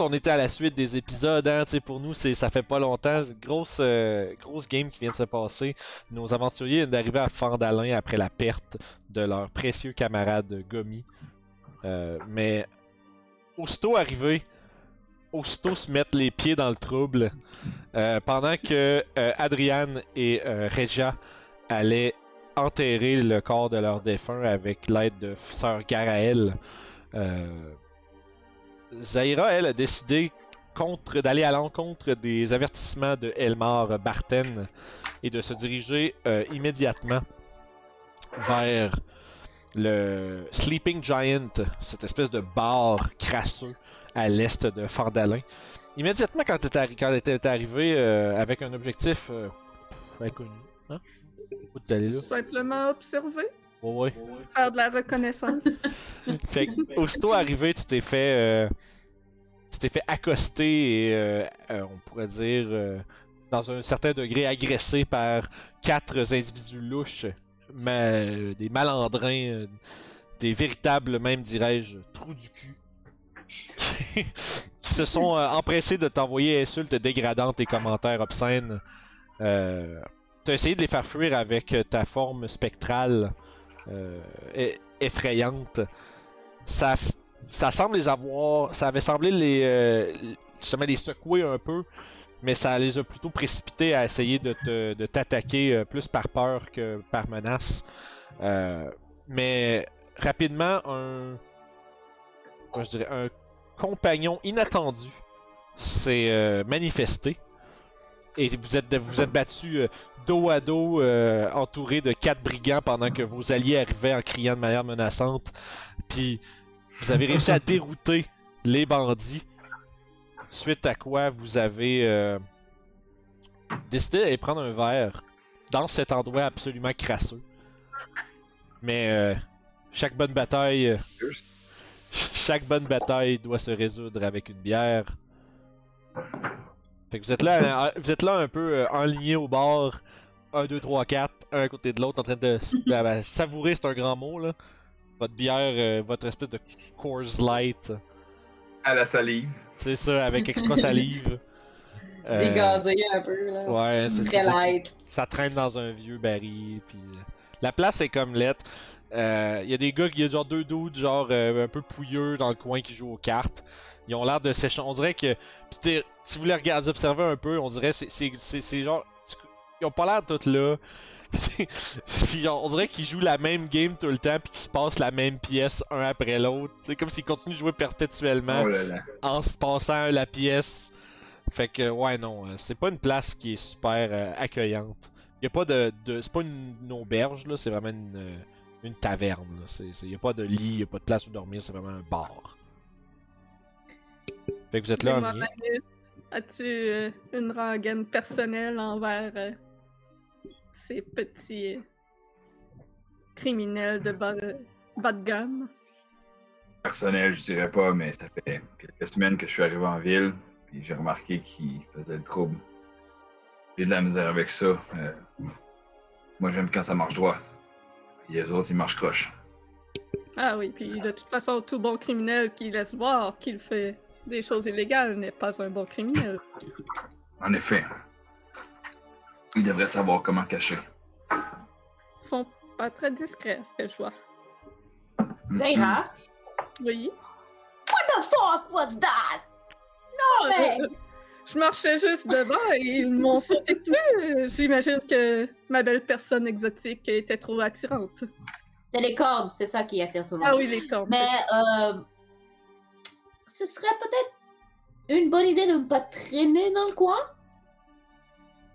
On était à la suite des épisodes, hein, pour nous, ça fait pas longtemps. Grosse, euh, grosse game qui vient de se passer. Nos aventuriers viennent d'arriver à Fandalin après la perte de leur précieux camarade Gomi. Euh, mais, aussitôt arrivé, aussitôt se mettre les pieds dans le trouble, euh, pendant que euh, et Regia allaient enterrer le corps de leur défunt avec l'aide de sœur Garaël. Zaira, elle, a décidé contre d'aller à l'encontre des avertissements de Elmar Barten et de se diriger euh, immédiatement vers le Sleeping Giant, cette espèce de bar crasseux à l'est de Fardalin. Immédiatement quand elle est, était arrivée euh, avec un objectif euh, inconnu. Hein? Simplement observer, Ouais, ouais. faire de la reconnaissance. Fait que, aussitôt arrivé, tu t'es fait, euh, tu t'es fait accoster et euh, euh, on pourrait dire euh, dans un certain degré agressé par quatre individus louches, ma- des malandrins, euh, des véritables même dirais-je trous du cul, qui se sont euh, empressés de t'envoyer insultes dégradantes et commentaires obscènes. Euh, T'as essayé de les faire fuir avec ta forme spectrale euh, effrayante. Ça, ça semble les avoir. Ça avait semblé les. Euh, les secouer un peu. Mais ça les a plutôt précipités à essayer de t'attaquer euh, plus par peur que par menace. Euh, mais rapidement, un. je dirais, un compagnon inattendu s'est manifesté. Et vous êtes, vous êtes battu euh, dos à dos, euh, entouré de quatre brigands pendant que vos alliés arrivaient en criant de manière menaçante. Puis vous avez réussi à dérouter les bandits. Suite à quoi vous avez euh, décidé d'aller prendre un verre dans cet endroit absolument crasseux. Mais euh, chaque bonne bataille, chaque bonne bataille doit se résoudre avec une bière. Fait que vous êtes là, euh, vous êtes là un peu euh, enlignés au bord, 1, 2, 3, 4, un à côté de l'autre, en train de ben, ben, savourer, c'est un grand mot là. Votre bière, euh, votre espèce de Coors Light, À la salive. c'est ça, avec extra salive. Euh, Dégazé un peu, là. Ouais, c'est Très ça. light. Ça traîne dans un vieux baril, puis euh, la place est comme lettre. Il y a des gars, il y a genre deux dudes, genre euh, un peu pouilleux dans le coin qui jouent aux cartes. Ils ont l'air de s'échanger. On dirait que, si vous voulez regarder, observer un peu, on dirait c'est c'est genre, tu- ils ont pas l'air tous là. puis on dirait qu'ils jouent la même game tout le temps, puis qu'ils se passent la même pièce un après l'autre. C'est comme s'ils continuent de jouer perpétuellement Oh là là. en se passant la pièce. Fait que ouais non, euh, c'est pas une place qui est super euh, accueillante. Y a pas de, de c'est pas une, une auberge là, c'est vraiment une, euh, une taverne. Là. C'est- y a pas de lit, y a pas de place où dormir, c'est vraiment un bar. Fait que vous êtes là Et en lien. As-tu euh, une rengaine personnelle envers euh, ces petits euh, criminels de bas, bas de gamme? Personnel, je dirais pas, mais ça fait quelques semaines que je suis arrivé en ville, puis j'ai remarqué qu'ils faisaient le trouble. J'ai de la misère avec ça. euh, moi, j'aime quand ça marche droit. Puis les autres, ils marchent croche. Ah oui, puis de toute façon, tout bon criminel qui laisse voir qu'il fait des choses illégales n'est pas un bon criminel. En effet. Ils devraient savoir comment cacher. Ils sont pas très discrets, ce que je vois. Ira. Oui? What the fuck was that? Non, mais. Euh, Je marchais juste devant et ils m'ont sauté dessus. J'imagine que ma belle personne exotique était trop attirante. C'est les cordes, c'est ça qui attire tout le monde. Ah oui, les cordes. Mais euh, ce serait peut-être une bonne idée de ne pas traîner dans le coin.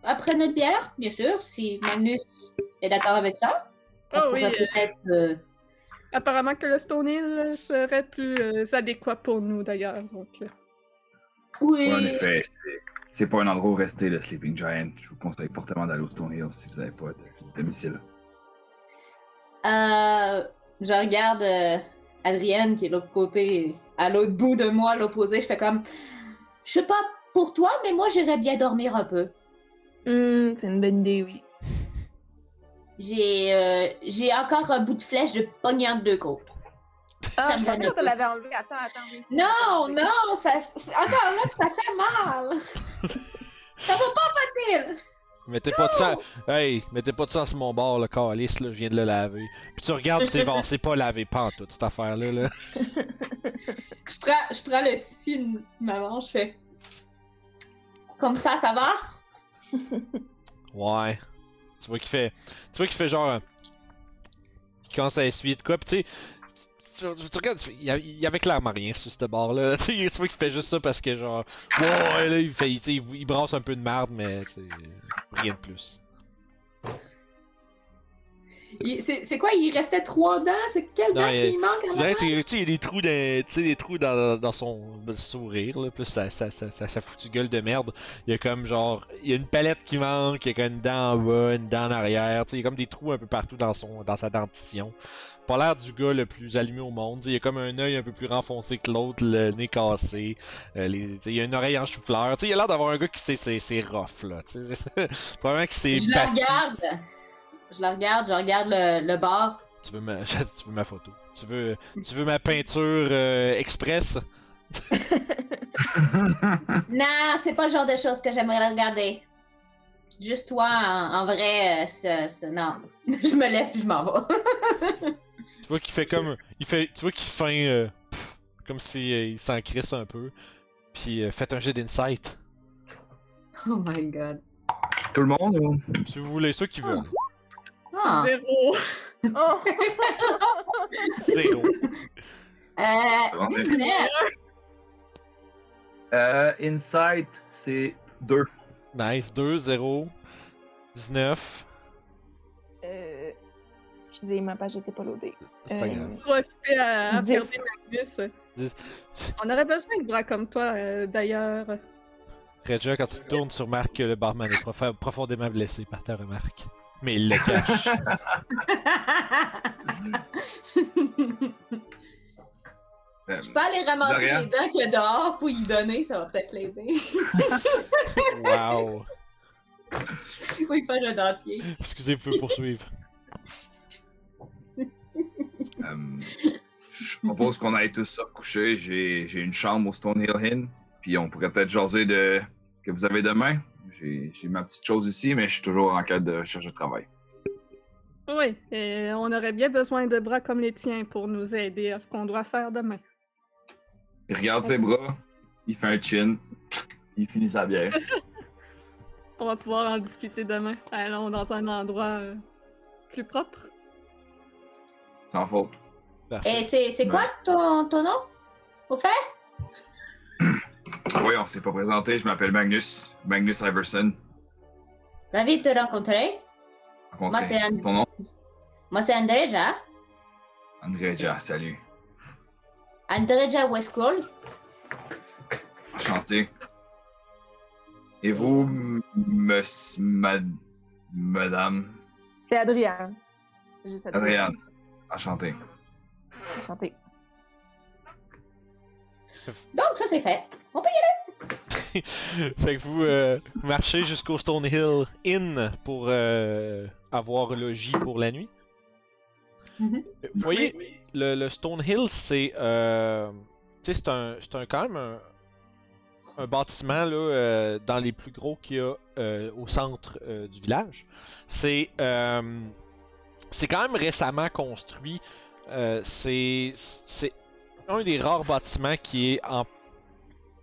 Après notre bière, bien sûr, si Magnus est d'accord avec ça. On Ah oui, pourrait euh, peut-être. euh, apparemment que le Stone Hill serait plus euh, adéquat pour nous d'ailleurs. Donc, Oui. En effet, c'est- c'est pas un endroit où rester, le Sleeping Giant. Je vous conseille fortement d'aller au Stone Hill si vous n'avez pas de domicile. Euh, je regarde euh, Adrienne qui est de l'autre côté, à l'autre bout de moi, l'opposé. Je fais comme. Je sais pas pour toi, mais moi j'irais bien dormir un peu. Hum, c'est une bonne idée, oui. J'ai euh, j'ai encore un bout de flèche de pognard de deux côtes. Ah, Ça je pensais que tu l'avais enlevé. Attends, attends. Non, non, ça, c'est- encore là, ça fait mal. ça va pas, Mathilde. Mettez pas de sang. Hey, mettez pas de sang sur mon bord, le calice, là, je viens de le laver. Puis tu regardes, c'est bon, c'est pas lavé pas toute cette affaire-là. Là. Je prends, je prends le tissu de ma manche, je fais. Comme ça, ça va? Ouais. Tu vois qu'il fait. Tu vois qu'il fait genre. Il commence à essuyer de quoi, pis tu sais. Tu, tu regardes, il y, avait clairement rien sur ce bord-là. Tu vois qu'il fait juste ça parce que genre. Ouais, là, il fait. Il, il brasse un peu de merde, mais rien de plus. C'est quoi, il restait trois dents? C'est quelle Non, dent qui manque tu sais, il y a des trous des trous dans, dans son sourire, là, plus sa, sa, sa, sa, sa foutue gueule de merde. Il y a comme genre, il y a une palette qui manque, il y a comme une dent en bas, une dent en arrière, tu sais, il y a comme des trous un peu partout dans son, dans sa dentition. Pas l'air du gars le plus allumé au monde, il y a comme un œil un peu plus renfoncé que l'autre, le nez cassé, euh, les, il y a une oreille en chou-fleur, il a l'air d'avoir un gars qui s'est, c'est, rough, là, probablement s'est Je la battu. regarde. Je la regarde, je regarde le, le bar. Tu veux ma, tu veux ma photo, tu veux, tu veux ma peinture euh, express? Non, c'est pas le genre de choses que j'aimerais regarder. Juste toi, en, en vrai, euh, c'est- non. je me lève puis je m'en vais. Tu vois qu'il fait comme. Il fait, tu vois qu'il feint. euh, pff, comme si euh, il s'en crisse un peu. Puis euh, faites un jet d'insight. oh my god. Tout le monde ou? Si vous voulez, ceux qui veulent. Ah. zéro. Oh! Zéro. Euh, 19. Euh, Insight, c'est 2. Nice. 2, 0, 19. Euh, excusez, ma page était pas loadée. C'est pas Euh, grave. Pour occuper à, à regarder Magnus. On aurait besoin de bras comme toi, euh, d'ailleurs. Regia, quand tu te tournes, tu remarques que le barman est profa- profondément blessé par ta remarque. Mais il le cache. Euh, Je peux aller ramasser les dents qu'il y a dehors pour y donner, ça va peut-être l'aider. wow. oui, faire un dentier. Excusez, vous pouvez poursuivre. Euh, je propose qu'on aille tous se recoucher. J'ai j'ai une chambre au Stonehill Inn. Puis on pourrait peut-être jaser de ce que vous avez demain. J'ai j'ai ma petite chose ici, mais je suis toujours en quête de recherche de travail. Oui, et on aurait bien besoin de bras comme les tiens pour nous aider à ce qu'on doit faire demain. Il regarde ses bras, il fait un chin, il finit sa bière. On va pouvoir en discuter demain. Allons dans un endroit euh, plus propre. Sans faute. Parfait. Et c'est c'est quoi ton, ton nom? Au fait? Oui, on s'est pas présenté. Je m'appelle Magnus. Magnus Iverson. Ravi de te rencontrer. Moi, c'est Anne. Ton nom? Moi, c'est Andreja. Andreja, salut. Andreja Westcroll. Enchanté. Et vous, m- mess- mad- madame? C'est Adriane. Juste Adriane? Enchanté. Enchantée. Donc, ça, c'est fait. On peut y fait que vous euh, marchez jusqu'au Stonehill Inn pour euh, avoir logis pour la nuit. Vous voyez, le, le Stonehill, c'est. Euh, c'est un, quand même un, bâtiment là, euh, dans les plus gros qu'il y a euh, au centre euh, du village. C'est. c'est quand même récemment construit. C'est. C'est un des rares bâtiments qui est en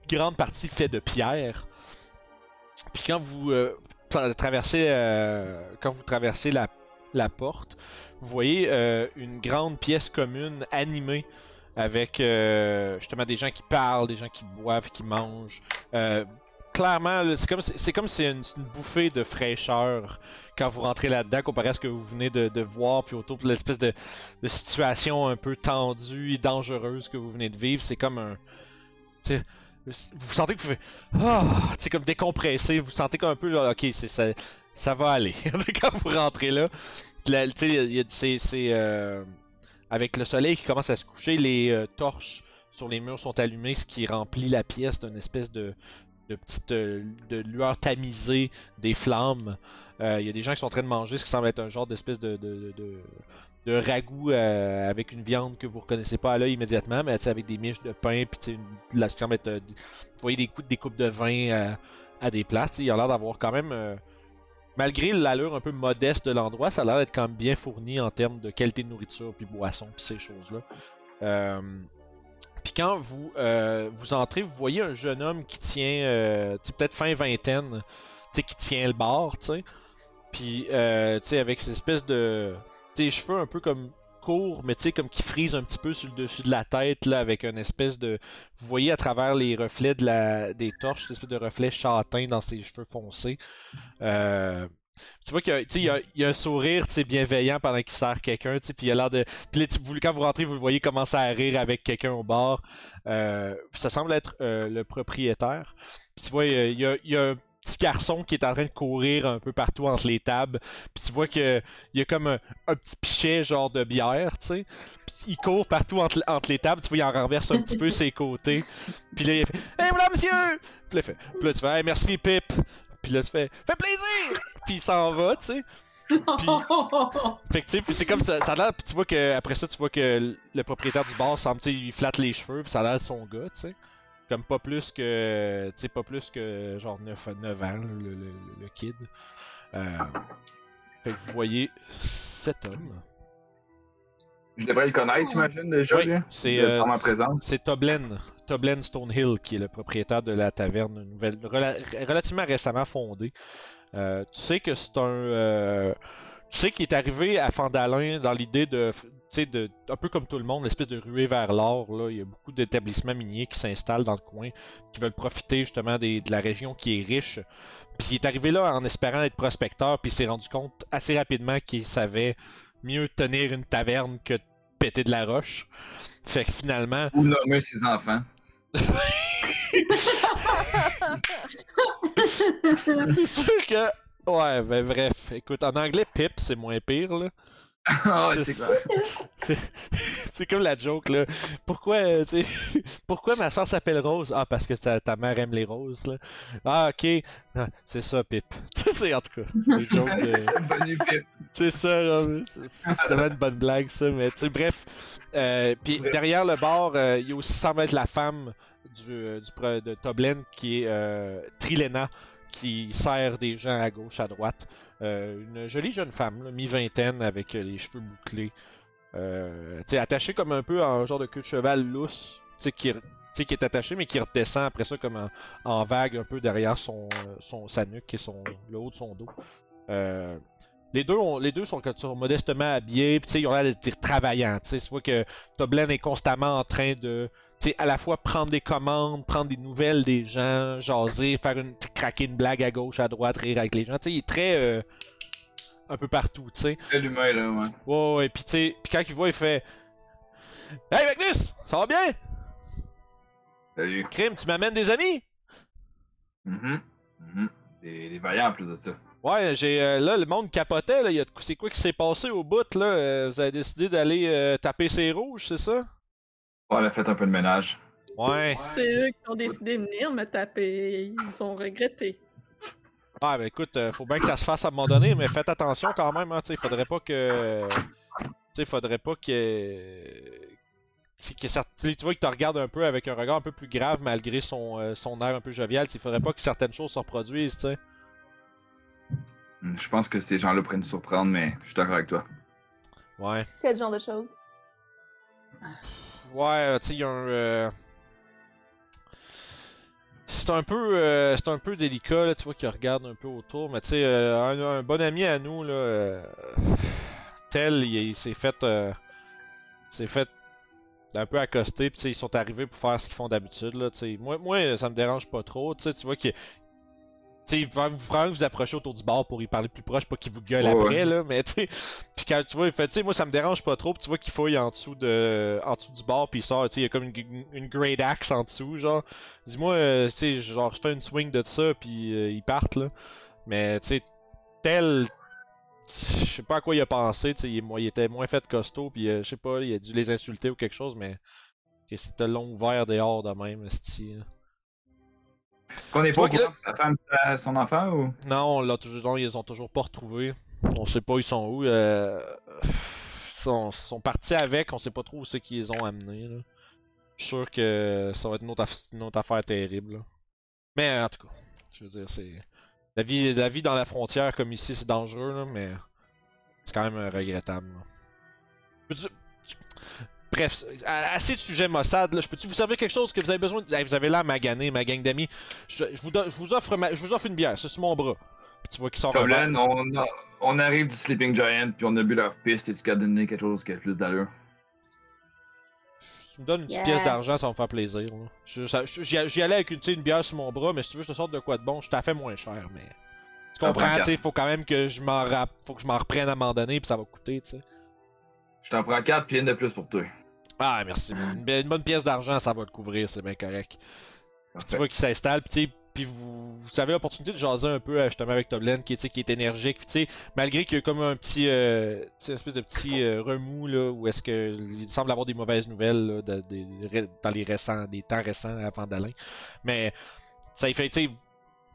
grande partie fait de pierre. Puis quand vous tra- traversez, quand vous traversez la la porte, vous voyez euh, une grande pièce commune animée avec euh, justement des gens qui parlent, des gens qui boivent, qui mangent. Euh, clairement, c'est comme c'est comme c'est une, bouffée de fraîcheur quand vous rentrez là-dedans comparé à ce que vous venez de, voir puis autour de l'espèce de, situation un peu tendue et dangereuse que vous venez de vivre. C'est comme un, vous sentez que vous faites, ah, c'est comme décompressé. Vous sentez comme un peu, là, ok, c'est ça, ça va aller quand vous rentrez là. C'est avec le soleil qui commence à se coucher, les euh, torches sur les murs sont allumées, ce qui remplit la pièce d'une espèce de, de petite euh, de lueur tamisée des flammes. Euh, Il y a des gens qui sont en train de manger ce qui semble être un genre d'espèce de, de, de, de ragoût avec une viande que vous reconnaissez pas à l'œil immédiatement, mais avec des miches de pain, puis là, semble être, vous voyez des coups des coupes de vin à des places. Il a l'air d'avoir quand même malgré l'allure un peu modeste de l'endroit, ça a l'air d'être quand même bien fourni en termes de qualité de nourriture, puis boisson, puis ces choses-là. Euh, puis quand vous, euh, vous entrez, vous voyez un jeune homme qui tient, euh, peut-être fin vingtaine, qui tient le bar, tu sais. Puis, euh, avec ces espèces de, tu sais, cheveux un peu comme courts, mais tu sais, comme qui frisent un petit peu sur le dessus de la tête, là, avec une espèce de, vous voyez à travers les reflets de la, des torches, cette espèce de reflet châtain dans ses cheveux foncés. Euh, tu vois qu'il y y a, un sourire bienveillant pendant qu'il sert quelqu'un, tu puis il a l'air de. Puis là, vous- quand vous rentrez, vous le voyez commencer à rire avec quelqu'un au bar. Euh, ça semble être euh, le propriétaire. Tu vois, il y a- il y, a, petit garçon qui est en train de courir un peu partout entre les tables. Puis tu vois que il y a comme un, un petit pichet genre de bière, tu sais. Puis il court partout entre, entre les tables. Tu vois, il en renverse un petit peu ses côtés. Puis là, il fait Hey, voilà, monsieur! Puis là, il fait, puis là, tu fais Hey, merci, Pip! Puis là, tu fais Fait plaisir! Puis il s'en va, tu sais. Fait que tu sais, puis c'est comme ça, ça a l'air, puis tu vois que après ça, tu vois que le propriétaire du bar semble, tu sais, il flatte les cheveux, puis ça a l'air de son gars, tu sais. Comme pas plus que, tu sais, pas plus que genre 9, 9 ans, le, le, kid. Euh, fait que vous voyez cet homme. Je devrais le connaître, j'imagine, déjà, Oui, c'est euh, c'est Toblen, Toblen Stonehill qui est le propriétaire de la taverne nouvelle, rela- relativement récemment fondée. Euh, tu sais que c'est un, euh, tu sais qu'il est arrivé à Fandalin dans l'idée de, sais, un peu comme tout le monde, l'espèce de ruée vers l'or. Là, il y a beaucoup d'établissements miniers qui s'installent dans le coin, qui veulent profiter justement des- de la région qui est riche. Puis il est arrivé là en espérant être prospecteur, puis il s'est rendu compte assez rapidement qu'il savait mieux tenir une taverne que de péter de la roche. Fait que finalement, Ou nommer ses enfants. c'est sûr que. Ouais, ben bref. Écoute, en anglais, Pip, c'est moins pire, là. Ah, C'est c'est ça. clair. C'est c'est comme la joke, là. Pourquoi, euh, tu sais, pourquoi ma soeur s'appelle Rose? Ah, parce que ta, ta mère aime les roses, là. Ah, ok. Ah, c'est ça, Pip. c'est en tout cas. C'est de- ça, c'est vraiment une bonne blague, ça. Mais tu sais, bref. Euh, Puis derrière le bar, euh, il y a aussi semble être la femme du, du pro- de Toblen qui est Trilena, qui sert des gens à gauche, à droite. Euh, une jolie jeune femme, mi-vingtaine, avec euh, les cheveux bouclés. Euh, attachée comme un peu en genre de queue de cheval lousse, tu sais, qui, est attachée, mais qui redescend après ça comme en, vague un peu derrière son, sa nuque et son, le haut de son dos. Les deux, les deux sont, modestement habillés, pis ils ont l'air d'être travaillants. Tu vois que Toblen est constamment en train de, sais, à la fois prendre des commandes, prendre des nouvelles des gens, jaser, faire une, craquer une blague à gauche, à droite, rire avec les gens. Il est très, euh, un peu partout, tu sais. Quel humain, là, ouais. Ouais, ouais, pis tu sais, quand il voit, il fait, Hey Magnus, ça va bien? Salut. Crime, tu m'amènes des amis? Mhm. Mhm. Des, des vaillants en plus de ça. Ouais, j'ai euh, là le monde capotait là, il y a de- c'est quoi qui s'est passé au bout là? Euh, Vous avez décidé d'aller euh, taper ses rouges, c'est ça? Ouais, on a fait un peu de ménage. Ouais. C'est eux qui ont décidé de venir me taper. Ils ont regretté. Ah ben écoute, euh, faut bien que ça se fasse à un moment donné, mais faites attention quand même, hein, tu faudrait pas que tu sais, faudrait pas que tu que certes- tu vois qu'il te regarde un peu avec un regard un peu plus grave malgré son, euh, son air un peu jovial, il faudrait pas que certaines choses se reproduisent, tu sais. Hmm, Je pense que ces gens-là pourraient nous surprendre, mais je suis d'accord avec toi. Ouais. Quel genre de choses? Ouais, euh, tu sais, il y a un. euh, C'est un peu, euh, c'est un peu délicat là, tu vois qu'il regarde un peu autour, mais tu sais, euh, un, bon ami à nous là, euh, tel, il, s'est fait. s'est fait un peu accosté, puis ils sont arrivés pour faire ce qu'ils font d'habitude. Là, tu sais. moi, moi, ça me dérange pas trop. Tu sais, tu vois qu'il. Tu sais, il va vous vraiment vous approcher autour du bar pour y parler plus proche, pas qu'il vous gueule après, ouais. là, mais tu. Puis quand tu vois, il fait, tu sais, moi ça me dérange pas trop, puis tu vois qu'il fouille en dessous de. en dessous du bar, puis il sort, tu sais, il y a comme une, une, great axe en dessous, genre. Dis-moi, euh, tu sais, genre, je fais une swing de ça, puis euh, ils partent, là. Mais, tu sais, tel. Je sais pas à quoi il a pensé, tu sais, il, il était moins fait costaud, puis euh, je sais pas, il a dû les insulter ou quelque chose, mais. C'était long ouvert dehors de même, esti, là. Qu'on est Tu pas au que- courant que sa femme a son enfant ou? Non, on l'a toujours, non, ils les ont toujours pas retrouvés. On sait pas ils sont où. Euh... Ils sont, sont partis avec, on sait pas trop où c'est qu'ils les ont amenés. Là. Je suis sûr que ça va être une autre, aff- une autre affaire terrible. là. Mais en tout cas, je veux dire, c'est. La vie, la vie dans la frontière comme ici, c'est dangereux, là, mais c'est quand même regrettable. là. Peux-tu- tu- Bref, c'est- assez de sujets Mossad, là. Je peux-tu vous servir quelque chose que vous avez besoin de... Hey, Vous avez l'air magané, ma gang d'amis. Je, je vous, je vous offre ma- je vous offre une bière, c'est sur mon bras. Puis tu vois qu'il sort là, on, a- on arrive du Sleeping Giant, puis on a bu leur piste, et tu qu'à donner quelque chose qui a plus d'allure? Si tu me donnes une petite Yeah. pièce d'argent, ça va me faire plaisir. là. Ça- J'y allais avec une, bière sur mon bras, mais si tu veux, je te sorte de quoi de bon, je t'ai fait moins cher, mais. Tu Ça comprends, prend tu sais, faut quand même que je m'en rap... faut que je m'en reprenne à un moment donné, puis ça va coûter, tu sais. Je t'en prends 4 puis une de plus pour toi. Ah, merci. Une, bonne pièce d'argent, ça va le couvrir, c'est bien correct. Tu vois qu'il s'installe, puis tu sais, puis vous, vous avez l'opportunité de jaser un peu euh, justement avec Toblen, qui, qui est énergique, puis tu sais, malgré qu'il y a comme un petit, euh, une espèce de petit euh, remous là, où est-ce que il semble avoir des mauvaises nouvelles là, de- dans les récents, des temps récents avant d'Alain, mais ça fait, tu sais,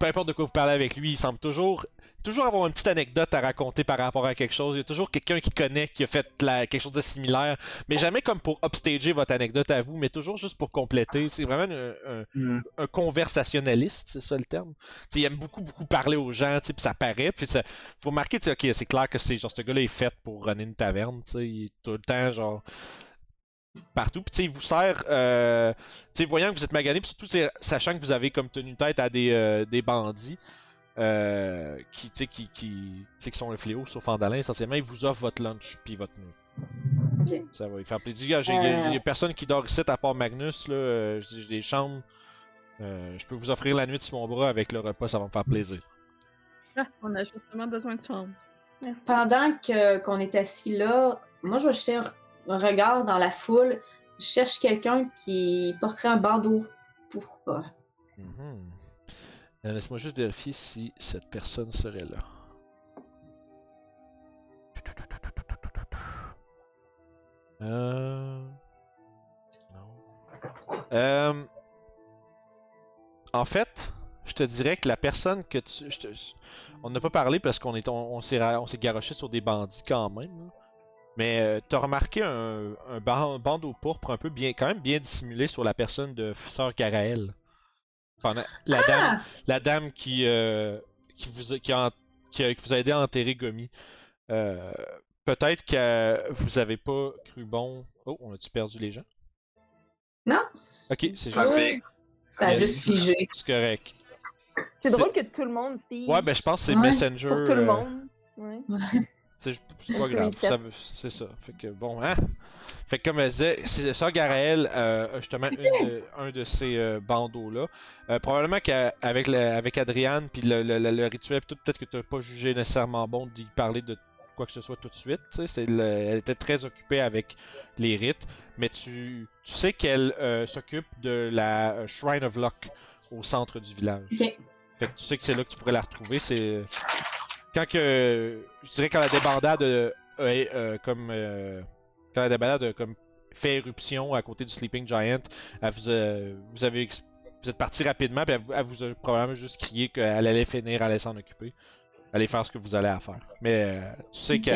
peu importe de quoi vous parlez avec lui, il semble toujours toujours avoir une petite anecdote à raconter par rapport à quelque chose. Il y a toujours quelqu'un qui connaît, qui a fait la- quelque chose de similaire. Mais jamais comme pour upstager votre anecdote à vous, mais toujours juste pour compléter. C'est vraiment un, un- Hmm. un conversationnaliste, c'est ça le terme. T'sais, il aime beaucoup, beaucoup parler aux gens, puis ça paraît. Puis ça, faut remarquer, t'sais, ok, c'est clair que c'est genre ce gars-là est fait pour runner une taverne. Il est tout le temps, genre. Partout, puis tu sais, il vous sert, euh, tu sais, voyant que vous êtes magané, puis surtout t'sais, sachant que vous avez comme tenu tête à des, euh, des bandits, euh, qui, tu sais, qui, qui, tu sais, qui sont un fléau, sauf Andalin, essentiellement, il vous offre votre lunch puis votre nuit. Ça va lui faire plaisir. Il y, a- Euh. il y a personne qui dort ici à part Magnus, là. euh, j'ai des chambres. Euh, je peux vous offrir la nuit sur mon bras avec le repas, ça va me faire plaisir. Ah, on a justement besoin de chambre. Pendant que qu'on est assis là, moi je vais jeter un, un regard dans la foule. Cherche quelqu'un qui porterait un bandeau pourpre. Mhm. Euh, Laisse-moi juste vérifier si cette personne serait là. Euh... Non. Euh... En fait, je te dirais que la personne que tu... On n'a pas parlé parce qu'on est... on s'est garoché sur des bandits quand même. Mais euh, t'as remarqué un, un ban- bandeau pourpre un peu bien, quand même bien dissimulé sur la personne de Sœur Garaël. Pendant la dame, Ah! la dame qui, euh, qui, vous a, qui, a, qui, a- qui vous a aidé à enterrer Gomi. Euh, Peut-être que vous avez pas cru bon. Oh, on a-tu perdu les gens? Non? Ok, c'est Ça juste. Ça a juste figé. C'est correct. C'est drôle que tout le monde fige Ouais, ben je pense que c'est Ouais, Messenger. pour tout le euh, monde. Ouais. C'est pas grave, ça c'est ça. Fait que bon, hein? Fait que comme elle disait, c'est ça, Garaël euh, justement une de- un de ces euh, bandeaux-là. Euh, probablement qu'avec avec Adriane, puis le, le- le- le rituel, peut-être que tu pas jugé nécessairement bon d'y parler de quoi que ce soit tout de suite. c'est le- elle était très occupée avec les rites, mais tu, tu sais qu'elle s'occupe de la Shrine of Luck au centre du village. Fait que tu sais que c'est là que tu pourrais la retrouver. C'est quand que je dirais quand la débandade euh, euh, comme euh, quand la débandade comme fait éruption à côté du Sleeping Giant, elle vous, a- vous avez vous êtes parti rapidement puis elle, vous- elle vous a probablement juste crié qu'elle allait finir, elle allait s'en occuper, allez faire ce que vous allez à faire. Mais tu sais que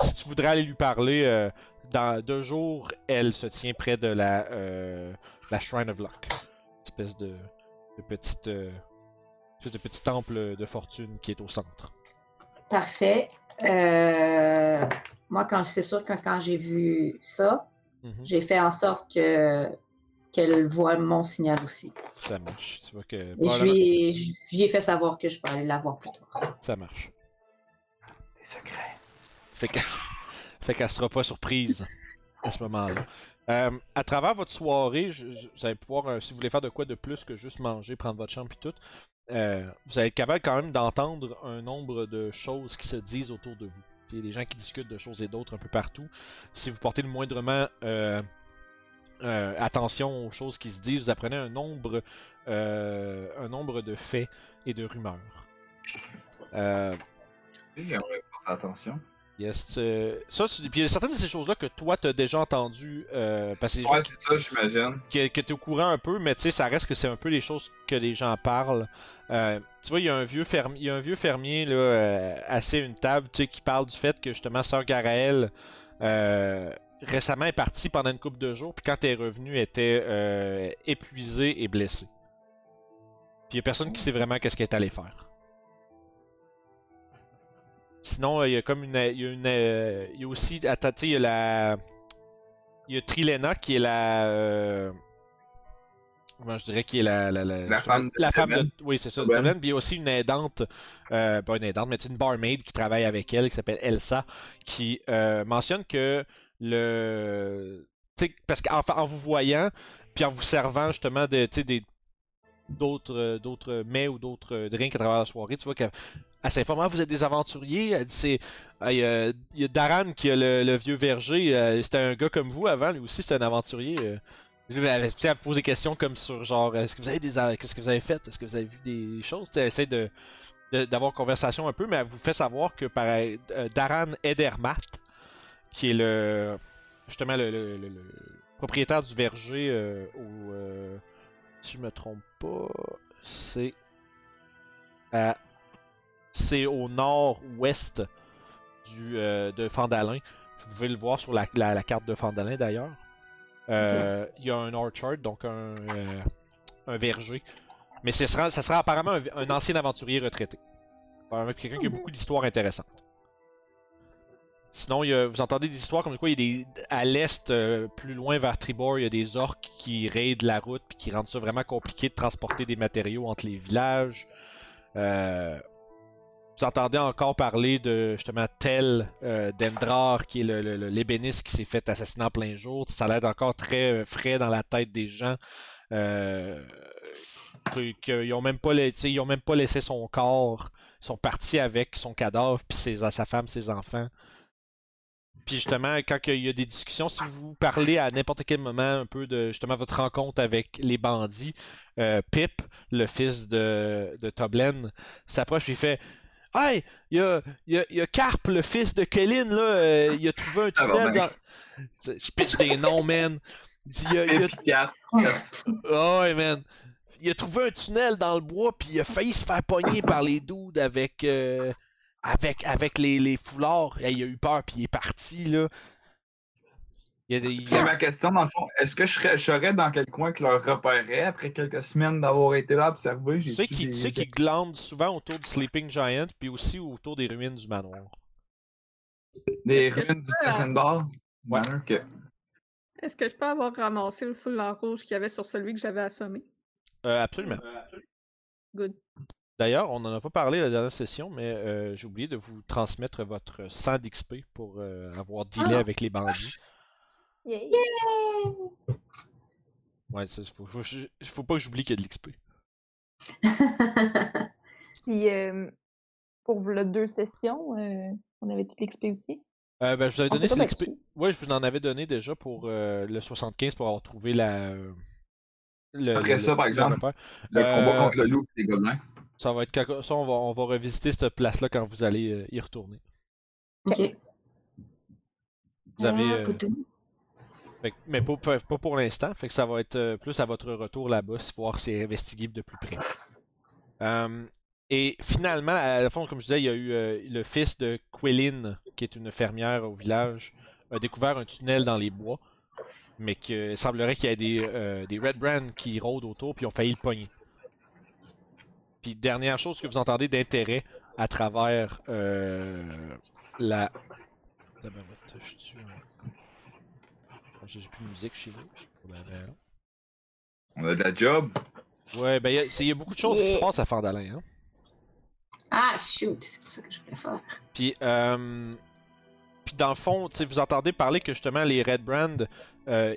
si tu voudrais aller lui parler, dans deux jours, elle se tient près de la la Shrine of Luck, espèce de, de petite euh, espèce de petit temple de fortune qui est au centre. Parfait. Euh, moi, quand c'est sûr que quand j'ai vu ça, Mhm. j'ai fait en sorte que qu'elle voit mon signal aussi. Ça marche. Tu vois que Et je lui ai, je lui ai fait savoir que je peux aller la voir plus tard. ça marche. Des secrets. Fait que, Fait qu'elle sera pas surprise à ce moment-là. Euh, à travers votre soirée, je- je- vous allez pouvoir, euh, si vous voulez faire de quoi de plus que juste manger, prendre votre chambre et tout, euh, vous allez être capable quand même d'entendre un nombre de choses qui se disent autour de vous. A des gens qui discutent de choses et d'autres un peu partout. Si vous portez le moindrement euh, euh, attention aux choses qui se disent, vous apprenez un nombre, un nombre de faits et de rumeurs. Oui, on attention. Yes, ça, c'est- puis il y a certaines de ces choses-là que toi t'as déjà entendu, euh, parce que Ouais, c'est ça, j'imagine. que, que tu es au courant un peu, mais tu sais, ça reste que c'est un peu les choses que les gens parlent. Euh, tu vois, il y a un vieux fermier, il y a un vieux fermier là, euh, assis à une table, tu sais, qui parle du fait que justement Sœur Garaël euh, récemment est partie pendant une couple de jours, puis quand elle est revenue, elle était euh, épuisée et blessée. Puis il y a personne qui sait vraiment qu'est-ce qu'elle est allée faire. Sinon, euh, il y a comme une, il y a une, euh, il y a aussi, attends, il y a la, il y a Trilena qui est la. euh, Comment je dirais qui est la. La, la, La femme de la femme de. Tobin. Oui, c'est ça, de. Puis il y a aussi une aidante. Euh, pas une aidante, mais c'est une barmaid qui travaille avec elle, qui s'appelle Elsa, qui euh, mentionne que le. Parce qu'en en vous voyant, puis en vous servant justement de, des d'autres d'autres mets ou d'autres drinks à travers la soirée, tu vois qu'elle elle s'informe vous êtes des aventuriers, c'est ah, il y, a, Daran qui a le, vieux verger, euh, c'était un gars comme vous avant, lui aussi c'était un aventurier. euh. Elle, elle, elle, elle pose des questions comme sur genre est-ce que vous avez des qu'est-ce que vous avez fait, est-ce que vous avez vu des choses, elle essaie de d'avoir conversation un peu, mais elle vous fait savoir que par, euh, Daran Edermatt, qui est le justement le, le- propriétaire du verger euh, au euh, si je me trompe pas, c'est à- c'est au nord-ouest du euh, de Fandalin. Vous pouvez le voir sur la, la- la carte de Fandalin d'ailleurs. Euh, Il y a un orchard, donc un, euh, un verger. Mais ce sera, ça sera apparemment un, un ancien aventurier retraité. Apparemment quelqu'un qui a beaucoup d'histoires intéressantes. Sinon, il y a- vous entendez des histoires comme quoi il y a des à l'est, euh, plus loin vers Tribord, il y a des orques qui raident la route puis qui rendent ça vraiment compliqué de transporter des matériaux entre les villages. Euh, vous entendez encore parler de justement Tel euh, Dendrar, qui est le- le- l'ébéniste qui s'est fait assassiner en plein jour. Ça l'air encore très euh, frais dans la tête des gens. Euh, ils ont même pas laissé son corps. Ils sont partis avec son cadavre puis ses- sa femme, ses enfants. Puis justement, quand il y a des discussions, si vous parlez à n'importe quel moment un peu de justement votre rencontre avec les bandits, euh, Pip, le fils de, de Toblen, s'approche et fait Hey, il y a, y, a, y a Carp, le fils de Kellyn, là, euh, il a trouvé un Ah, tunnel ben. dans. Je pitch des noms, man. Il a-. Ah ouais, man. Il a trouvé un tunnel dans le bois, puis il a failli se faire pogner par les dudes avec, euh, avec, avec les, les foulards. Et il a eu peur, puis il est parti, là. Des... C'est ma question, dans le fond. Est-ce que je serais, je dans quel coin que leur repérerait après quelques semaines d'avoir été là observé? Tu sais qui, glandent souvent autour du Sleeping Giant, puis aussi autour des ruines du manoir. Des ruines du je peux, Tassenbar? Ouais. ok. Est-ce que je peux avoir ramassé le foulard rouge qu'il y avait sur celui que j'avais assommé? Euh, absolument. Good. D'ailleurs, on n'en a pas parlé la dernière session, mais euh, j'ai oublié de vous transmettre votre 100 d'XP pour euh, avoir dealé Ah. avec les bandits. Yay. Ouais, ça, faut, faut, faut pas que j'oublie qu'il y a de l'XP. Puis, euh, pour le deux sessions, euh, on avait-tu de l'XP aussi? Euh, ben, je vous avais On donné l'XP. Ouais, je vous en avais donné déjà pour euh, le 75 pour avoir trouvé la. le- Après le- ça, par le exemple. Le combat contre le loup et les gobelins. Ça va être quelque- ça, on va, on va revisiter cette place-là quand vous allez euh, y retourner. ok. Vous avez, Ah, euh. Que- mais pas, pour l'instant, fait que ça va être euh, plus à votre retour là-bas, voir si c'est investigué de plus près. Euh, et finalement, à la fin, comme je disais, il y a eu euh, le fils de Quillin, qui est une fermière au village, a découvert un tunnel dans les bois, mais qu'il semblerait qu'il y ait des, des Red Brand qui rôdent autour, puis ont failli le pogner. Puis dernière chose que vous entendez d'intérêt à travers euh, la... J'ai plus de musique chez nous. Ben, ben. On a de la job. Ouais, ben il y, a- c'est- il y a beaucoup de choses qui se passent à Fandalin. Hein? Ah, shoot, c'est pour ça que je voulais faire. Puis, euh, puis dans le fond, tu sais, vous entendez parler que justement les Red Brand, euh,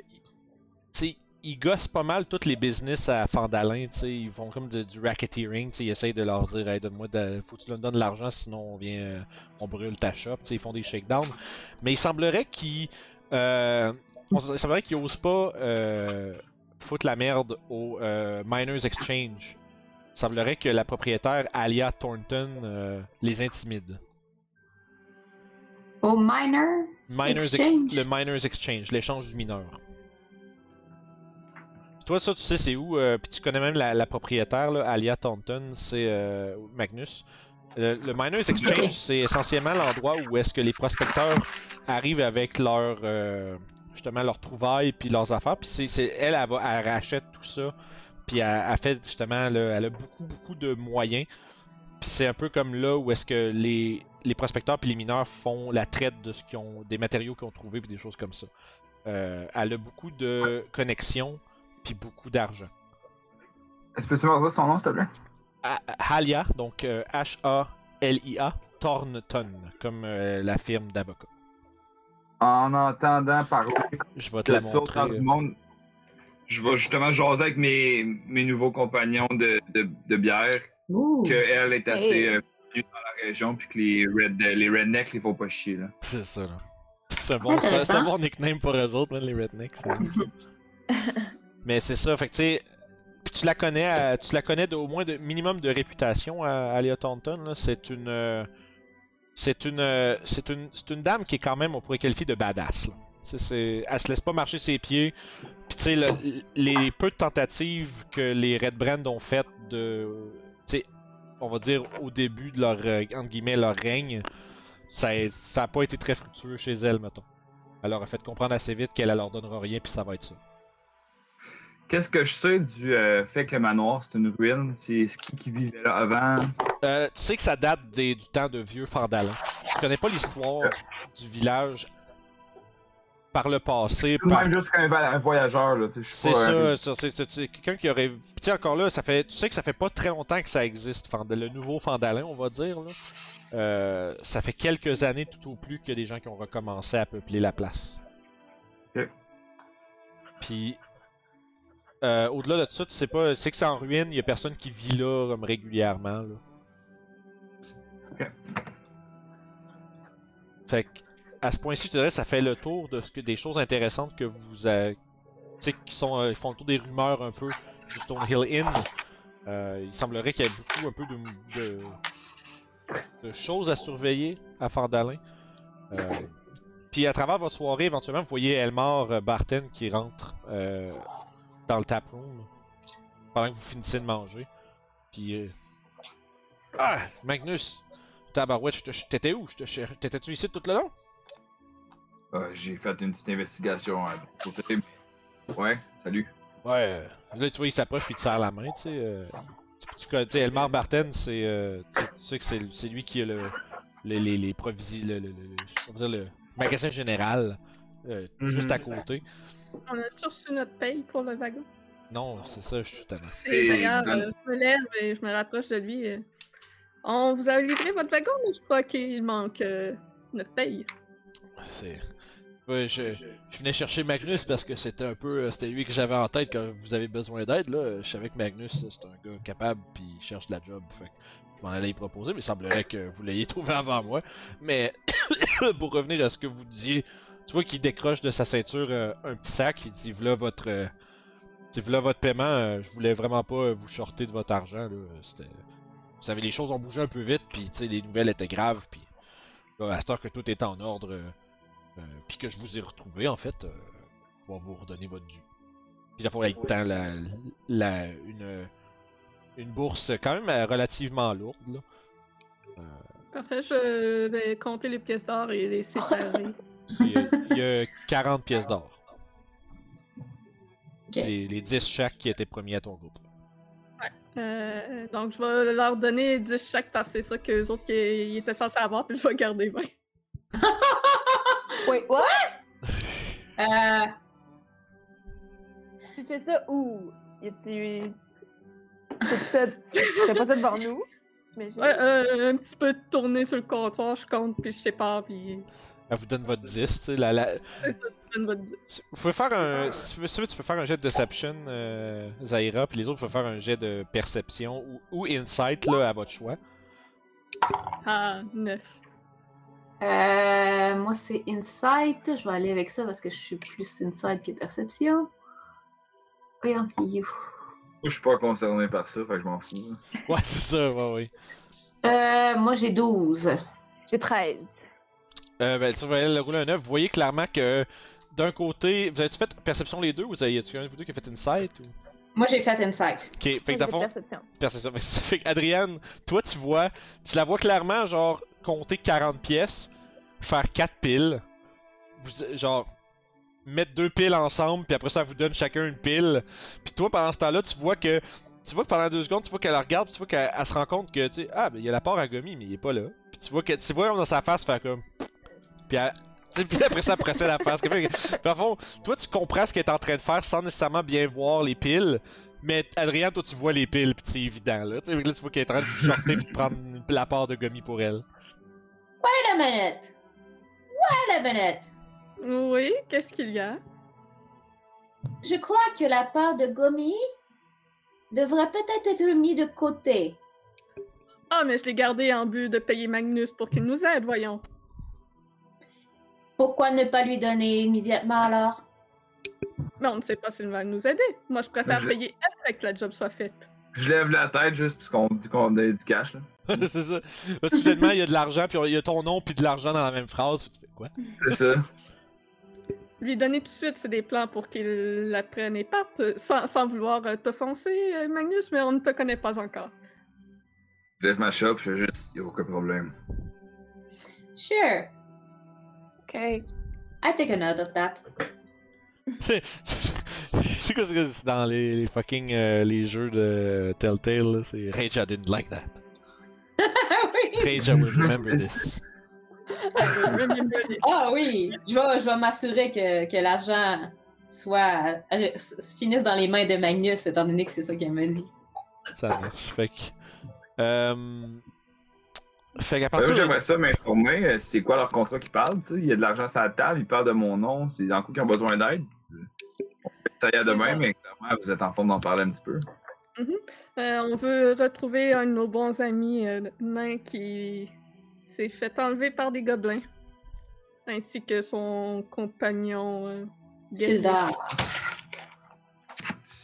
tu sais, ils gossent pas mal toutes les business à Fandalin, tu sais, ils font comme du, du racketeering, tu sais, ils essayent de leur dire, hey, donne-moi, de, faut que tu leur donnes de l'argent, sinon on vient, euh, on brûle ta shop, tu sais, ils font des shakedowns. Mais il semblerait qu'ils, euh, on- semblerait qu'ils osent pas euh, foutre la merde au euh, Miners Exchange. Il semblerait que la propriétaire Alia Thornton euh, les intimide. Au Miners Ex- exchange? le Miners Exchange, l'échange du mineur. Toi, ça, tu sais c'est où, puis tu connais même la, la propriétaire, là, Alia Thornton, c'est Magnus. Le, le Miners Exchange, c'est essentiellement l'endroit où est-ce que les prospecteurs arrivent avec leur, justement, leurs trouvailles puis leurs affaires. Puis c'est, c'est- elle, elle, va, elle rachète tout ça, puis elle, elle fait justement, elle a beaucoup, beaucoup de moyens. Puis c'est un peu comme là où est-ce que les, les prospecteurs puis les mineurs font la traite de ce qu'ils ont, des matériaux qu'ils ont trouvés puis des choses comme ça. Euh, elle a beaucoup de connexions puis beaucoup d'argent. Est-ce que tu peux me son nom, s'il te plaît? A- Halia, donc euh, H-A-L-I-A, Thornton, comme euh, la firme d'avocats. En entendant parler Je vais te la montrer. du euh. monde, je vais justement jaser avec mes, mes nouveaux compagnons de, de, de bière, qu'elle est assez Hey. euh, connue dans la région, puis que les, red, les rednecks, les font pas chier. Là. C'est ça, là. C'est un, bon, c'est- c'est un bon nickname pour eux autres, man, les rednecks. Mais c'est ça, fait que tu sais. Puis tu la connais, à- tu la connais de, au moins de minimum de réputation à Alia Thornton. là. C'est une, euh, c'est une, euh, c'est une, c'est une dame qui est quand même, on pourrait qualifier de badass. Là. C'est, elle se laisse pas marcher ses pieds. Puis tu sais, le- les peu de tentatives que les Red Brand ont faites de, tu sais, on va dire au début de leur, euh, entre guillemets, leur règne, ça, ça a pas été très fructueux chez elle, mettons. Elle leur a fait comprendre assez vite qu'elle elle leur donnera rien, puis ça va être ça. Qu'est-ce que je sais du euh, fait que le manoir, c'est une ruine? C'est ce qui, qui vivait là avant? Euh, tu sais que ça date des- du temps de vieux Fandalin. Tu connais pas l'histoire du village par le passé. C'est par- même juste un, voyageur, là. je suis C'est ça, euh, ça, c'est c'est- c'est quelqu'un qui aurait. Tu encore là, ça fait. Tu sais que ça fait pas très longtemps que ça existe, le nouveau Fandalin, on va dire. Là. Euh, ça fait quelques années tout au plus qu'il y a des gens qui ont recommencé à peupler la place. Ok. Puis. euh, Au-delà de ça, tu sais pas. Tu sais que c'est en ruine, il y a personne qui vit là comme régulièrement. Là. Fait que, à ce point-ci, je te dirais, ça fait le tour de ce que des choses intéressantes que vous avez. Tu qui sont, euh, font le tour des rumeurs un peu du Stonehill Inn. Euh, il semblerait qu'il y ait beaucoup un peu de, choses à surveiller à Fandalin. Euh, puis à travers votre soirée, éventuellement, vous voyez Elmar euh, Barton qui rentre dans le taproom pendant que vous finissez de manger. Puis ah, Magnus, tabarouette, t'étais où? Je te cher- T'étais-tu ici tout le long? Ah, J'ai fait une petite investigation à côté. Ouais, salut. Ouais. euh, Là, tu vois, il s'approche puis il te serre la main, tu sais. euh, tu- sais, Elmar Barton, c'est. euh, tu sais- tu sais que c'est c'est lui qui a le. le- les, les le, le, le- le- on va dire le magasin général euh, Mhm. juste à côté. On a tous reçu notre paye pour le wagon. Non, c'est ça, je suis tellement. Dans- euh, je me lève et je me rapproche de lui. euh, On vous a livré votre wagon, mais je crois qu'il manque euh, notre paye? C'est. Je, venais chercher Magnus parce que c'était un peu. euh, C'était lui que j'avais en tête quand vous avez besoin d'aide, là. Je savais que Magnus, c'est un gars capable puis il cherche de la job. Fait que je m'en allais y proposer, mais il semblerait que vous l'ayez trouvé avant moi. Mais pour revenir à ce que vous disiez, tu vois qu'il décroche de sa ceinture euh, un petit sac, il dit voilà votre. euh, voilà votre paiement, je voulais vraiment pas vous shorter de votre argent, là. C'était. Vous savez, les choses ont bougé un peu vite, puis tu sais, les nouvelles étaient graves, puis là, à cette heure que tout est en ordre, euh, euh, puis que je vous ai retrouvé, en fait, euh, je vais vous redonner votre dû. Puis la fois, la, la, une, une bourse quand même euh, relativement lourde, là. Euh, Parfait, je vais compter les pièces d'or et les séparer. il, y a, il y a 40 pièces d'or. Les, les 10 chaque qui étaient promis à ton groupe. Euh, donc, je vais leur donner 10 chaque parce que c'est ça qu'eux autres qui ils étaient censés avoir, puis je vais garder 20. Wait, what? Euh, Tu fais ça où? Y a-tu. Tu ça- tu fais pas ça devant nous? Ouais, euh, un petit peu tourné sur le comptoir, je compte, puis je sépare, puis. Elle vous donne votre 10, tu sais. La, la... C'est ça, je donne votre 10. tu- Vous pouvez faire un. Si tu veux, si tu veux, tu peux faire un jet de Deception, euh, Zaira, puis les autres, pouvez faire un jet de Perception ou, ou Insight, là, à votre choix. Ah, 9. Euh, moi, c'est Insight. Je vais aller avec ça parce que je suis plus Insight que Perception. Voyons. Moi, je suis pas concerné par ça, fait que je m'en fous. Ouais, c'est ça, ouais, ouais. Euh, moi, j'ai 12. J'ai 13. Euh, ben, tu vas aller rouler un 9. Vous voyez clairement que d'un côté, vous avez-tu fait perception les deux ou vous avez- y a-tu un de vous deux qui a fait insight ou... Moi, j'ai fait Insight. Ok, fait Moi, que le fond, perception. perception. Fait que Adrienne, toi tu vois, tu la vois clairement genre compter 40 pièces, faire 4 piles, vous, genre mettre deux piles ensemble, puis après ça elle vous donne chacun une pile. Puis toi pendant ce temps-là, tu vois que tu vois que pendant deux secondes, tu vois qu'elle la regarde, puis tu vois qu'elle elle se rend compte que tu sais ah ben il y a la part à Gomi mais il est pas là. Puis tu vois que tu vois dans sa face faire comme puis puis après ça, procède à faire ce qu'elle fait. Puis, fond, toi, tu comprends ce qu'elle est en train de faire sans nécessairement bien voir les piles. Mais Adrien, toi, tu vois les piles, pis c'est évident, là. Tu sais, là, tu vois qu'elle est en train de shorter pis de prendre la part de Gummy pour elle. Wait a minute! Wait a minute! Oui, qu'est-ce qu'il y a? Je crois que la part de Gomi devrait peut-être être mise de côté. Ah, mais je l'ai gardé en but de payer Magnus pour qu'il nous aide, voyons. Pourquoi ne pas lui donner immédiatement alors? Mais on ne sait pas s'il va nous aider. Moi, je préfère Je- payer après que la job soit faite. Je lève la tête juste parce qu'on dit qu'on a du cash. Là. c'est ça. Là, soudainement, il y a de l'argent, pis il y a ton nom, pis de l'argent dans la même phrase. Pis tu fais quoi? C'est ça. Lui donner tout de suite, c'est des plans pour qu'il la prenne et parte, sans, sans vouloir euh, t'offenser, euh, Magnus, mais on ne te connaît pas encore. Je lève ma shop, je fais juste, y a aucun problème. Sure, Ok. I take a note of that. C'est quoi que c'est dans les, les fucking euh, les jeux de Telltale? C'est Rage, I didn't like that. oui! Rage, I will remember this. Ah oui! Je vais, je vais m'assurer que, que l'argent soit euh, finisse dans les mains de Magnus, étant donné que c'est ça qu'elle m'a dit. Ça marche. Fait que. Euh... Fait qu'à Euh, partir de. J'aimerais ça m'informer, euh, c'est quoi leur contrat qui parle, tu sais. Il y a de l'argent sur la table, ils parlent de mon nom, c'est en coup qu'ils ont besoin d'aide. Ça y est à demain, mais clairement, vous êtes en forme d'en parler un petit peu. Euh, on veut retrouver un de nos bons amis euh, nains qui s'est fait enlever par des gobelins. Ainsi que son compagnon. euh. Sildar.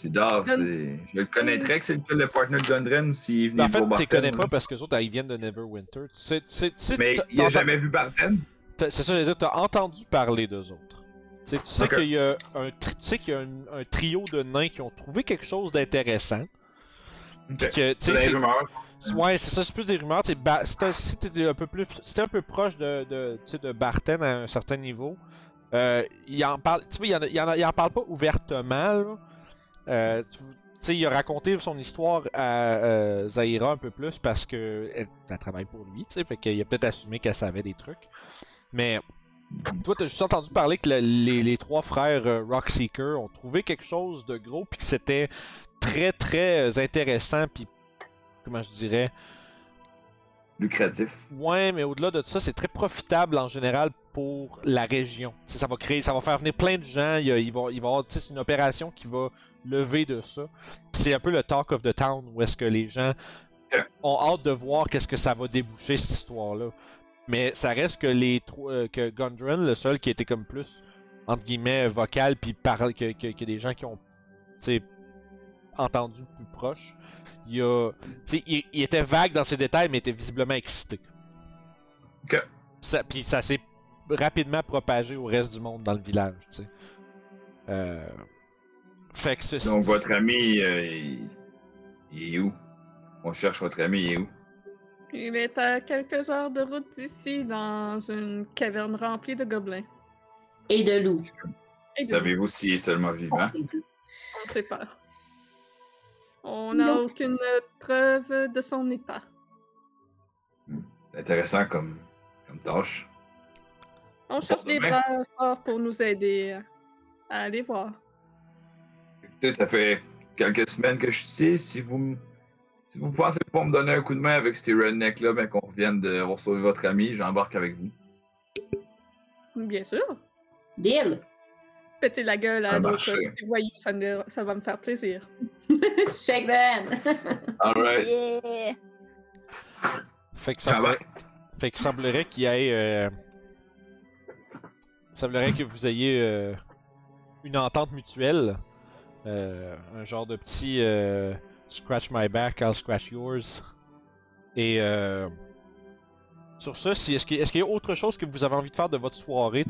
Sidar, c'est. Je le connaîtrais que c'est le partner de Gundren s'il Ben, en fait, tu les connais pas parce que les autres, ils viennent de Neverwinter. Tu sais, tu sais, tu sais, Mais t'as- il a jamais vu Barton. t'as- C'est ça, je veux dire, t'as entendu parler d'eux autres. Tu sais, tu sais Ok. qu'il y a, un, tri- tu sais qu'il y a un, un trio de nains qui ont trouvé quelque chose d'intéressant. Puis Ok. que, tu C'est sais, des c'est- rumeurs. Ouais, c'est ça, c'est plus des rumeurs. c'est Ba- si un peu plus, c'était un peu proche de, de, tu sais, de Barton à un certain niveau. Euh, il en parle, tu vois, il en, il en, a- il en parle pas ouvertement. Là. Euh, tu il a raconté son histoire à euh, Zaira un peu plus parce que elle, elle travaille pour lui, tu sais, fait qu'il a peut-être assumé qu'elle savait des trucs. Mais toi, t'as juste entendu parler que le- les, les trois frères euh, Rockseeker ont trouvé quelque chose de gros puis que c'était très très intéressant puis comment je dirais? Lucratif. Ouais, mais au-delà de ça, c'est très profitable en général pour la région. Ça va créer, ça va faire venir plein de gens. Il, y a- il va, il va y avoir, tu sais, c'est une opération qui va lever de ça. C'est un peu le talk of the town où est-ce que les gens ont hâte de voir qu'est-ce que ça va déboucher cette histoire-là. Mais ça reste que les trois, euh, que Gundren, le seul qui était comme plus entre guillemets vocal, puis parle que, que, que des gens qui ont, entendu plus proche. Il, a, il, il était vague dans ses détails, mais était visiblement excité. Ok. Ça, puis ça s'est rapidement propagé au reste du monde dans le village, tu sais. Euh... Fait que ceci... Donc, votre ami, euh, il... il est où? On cherche votre ami, il est où? Il est à quelques heures de route d'ici, dans une caverne remplie de gobelins. Et de loup. Et de- Savez-vous s'il est seulement vivant? On sait pas. On n'a aucune preuve de son état. C'est intéressant comme, comme tâche. On cherche des bras forts pour nous aider à aller voir. Écoutez, ça fait quelques semaines que je suis ici. Si vous, m- si vous pensez pouvoir me donner un coup de main avec ces rednecks-là, ben qu'on revienne de sauver votre ami, j'embarque avec vous. Bien sûr. Deal. Péter la gueule à Un d'autres voyous, ça, me- ça va me faire plaisir. Shake the hand. Alright. Yeah! Fait que ça. Fait qu'il semblerait qu'il y ait. Euh... semblerait que vous ayez euh, une entente mutuelle. Euh, un genre de petit euh, scratch my back, I'll scratch yours. Et sur ça, si, est-ce qu'il y a autre chose que vous avez envie de faire de votre soirée?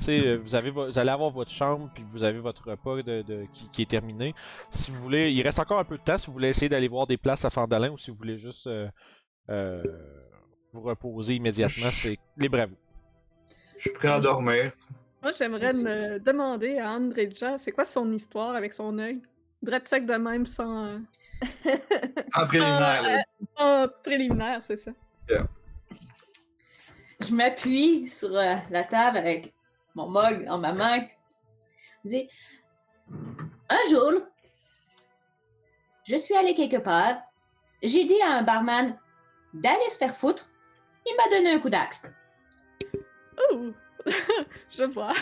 Vous, avez, vous allez avoir votre chambre, puis vous avez votre repas de, de- qui, qui est terminé. Si vous voulez, il reste encore un peu de temps si vous voulez essayer d'aller voir des places à Fandalin ou si vous voulez juste vous reposer immédiatement, c'est libre à vous. Je suis prêt à dormir. Moi, j'aimerais me demander à Andreja, c'est quoi son histoire avec son œil? Drette sec de même sans, euh, En préliminaire. là. sans préliminaire, c'est ça. Je m'appuie sur euh, la table avec mon mug dans ma main. Je dis Un jour, je suis allé quelque part. J'ai dit à un barman d'aller se faire foutre. Il m'a donné un coup d'axe. Oh! Je vois.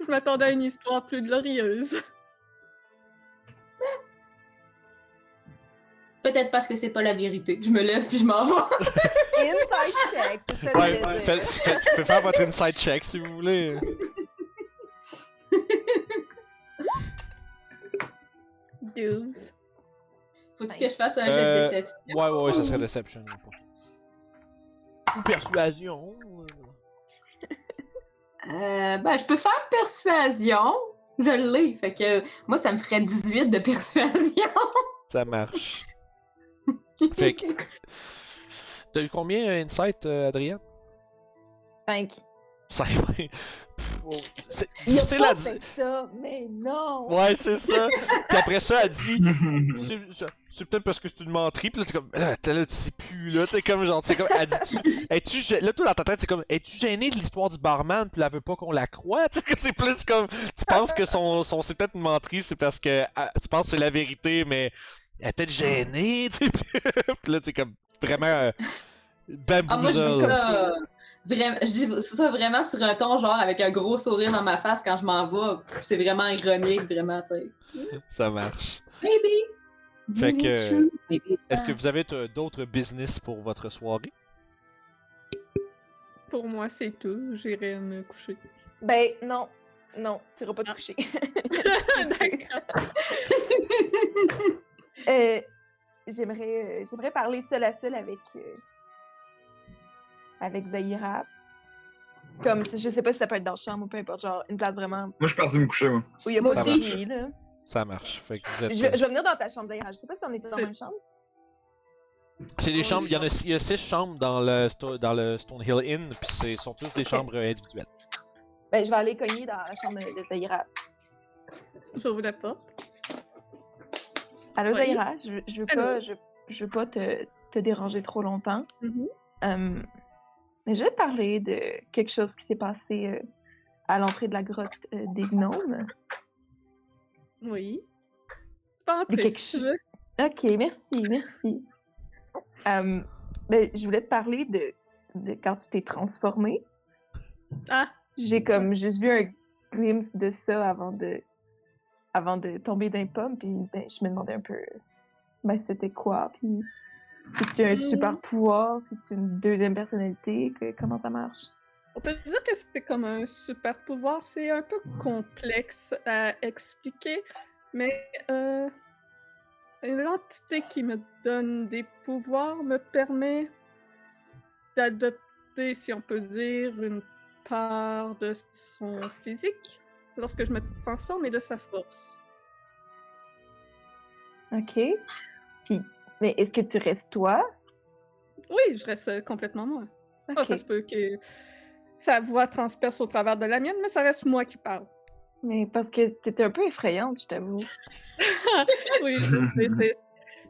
Je m'attendais à une histoire plus glorieuse. Peut-être parce que c'est pas la vérité. Je me lève puis je m'en vais. Inside check, c'est ça que Ouais, je voulais fait- dire. fait- tu peux faire votre inside check si vous voulez. Douze. Faut-tu que je fasse un jet Euh, de déception? Ouais, ouais, ouais, ça serait Deception. Ou Persuasion. euh. Euh, ben, je peux faire persuasion. Je l'ai. Fait que moi, ça me ferait 18 de persuasion. Ça marche. Fait que. T'as eu combien euh, Insight, euh, Adrien Cinq. Ça C'est difficile à dire. ça, mais non! Ouais, c'est ça. Puis après ça, elle dit c'est- peut-être parce que c'est une menterie, pis là, t'es comme, là, t'es là, tu sais plus, là, t'es comme, genre, c'est comme, elle dit, es-tu, gê- là, toi, dans ta tête, c'est comme, es-tu gêné de l'histoire du barman, puis elle veut pas qu'on la croie, tu sais, que c'est plus comme, tu penses que son, son c'est peut-être une menterie, c'est parce que, ah, tu penses que c'est la vérité, mais elle est peut-être gênée, tu sais, pis là, t'es comme, vraiment, euh, Ah, moi, je dis bamboozle. Vraiment, je dis ça vraiment sur un ton, genre avec un gros sourire dans ma face quand je m'en vais. C'est vraiment ironique, vraiment, tu sais. Ça marche. Maybe. Fait que, Est-ce que vous avez euh, d'autres business pour votre soirée? Pour moi, c'est tout. J'irai me coucher. Ben, non. Non, tu iras pas te Ah. coucher. D'accord. Euh, j'aimerais, euh, j'aimerais parler seul à seul avec, euh, avec Zahira. Comme, je sais pas si ça peut être dans la chambre ou peu importe, genre une place vraiment Moi, je suis parti me coucher, moi. où il y a Moi pas aussi. là. Ça marche. Fait que vous êtes. Je, vais- je vais venir dans ta chambre, Zahira. Je sais pas si on est dans la même chambre. C'est des chambres, il y en a, six- il y a six chambres dans le, dans le Stonehill Inn, puis c'est sont tous des chambres euh, individuelles. Ben, je vais aller cogner dans la chambre de, de Zahira. J'ouvre la porte. Allô. Zahira, je, je veux Allô? pas, je, je veux pas te, te déranger trop longtemps. Mhm. Euh, mais je vais te parler de quelque chose qui s'est passé euh, à l'entrée de la grotte euh, des gnomes. Oui. Pas De quelque chose. Ok, merci, merci. Euh, ben, je voulais te parler de, de quand tu t'es transformé. Ah, J'ai comme juste vu un glimpse de ça avant de avant de tomber d'un pomme, puis ben, je me demandais un peu ben, c'était quoi, puis c'est-tu un Mm. super pouvoir, c'est-tu une deuxième personnalité, que, comment ça marche? on peut dire que c'est comme un super pouvoir. C'est un peu complexe à expliquer, mais euh, l'entité qui me donne des pouvoirs me permet d'adopter, si on peut dire, une part de son physique lorsque je me transforme et de sa force. Ok. Puis, mais est-ce que tu restes toi? Oui, je reste euh, complètement moi. Ah, Ok. ça se peut que sa voix transperce au travers de la mienne, mais ça reste moi qui parle. Mais parce que t'étais un peu effrayante, je t'avoue. oui, je sais, c'est-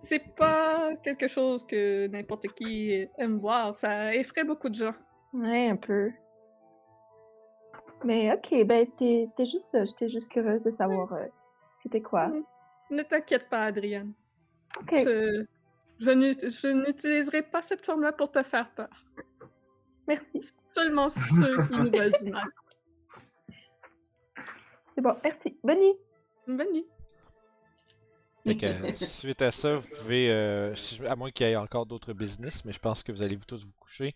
c'est pas quelque chose que n'importe qui aime voir. Ça effraie beaucoup de gens. Ouais, un peu. Mais ok, ben c'était c'était juste ça. J'étais juste curieuse de savoir euh, c'était quoi. Mhm. Ne t'inquiète pas, Adrienne. Ok. Je, je n'ut- je n'utiliserai pas cette forme-là pour te faire peur. Merci. Seulement ceux qui nous veulent du mal. C'est bon, merci. Bonne nuit. Bonne nuit. Fait que, euh, suite à ça, vous pouvez, euh, à moins qu'il y ait encore d'autres business, mais je pense que vous allez vous tous vous coucher,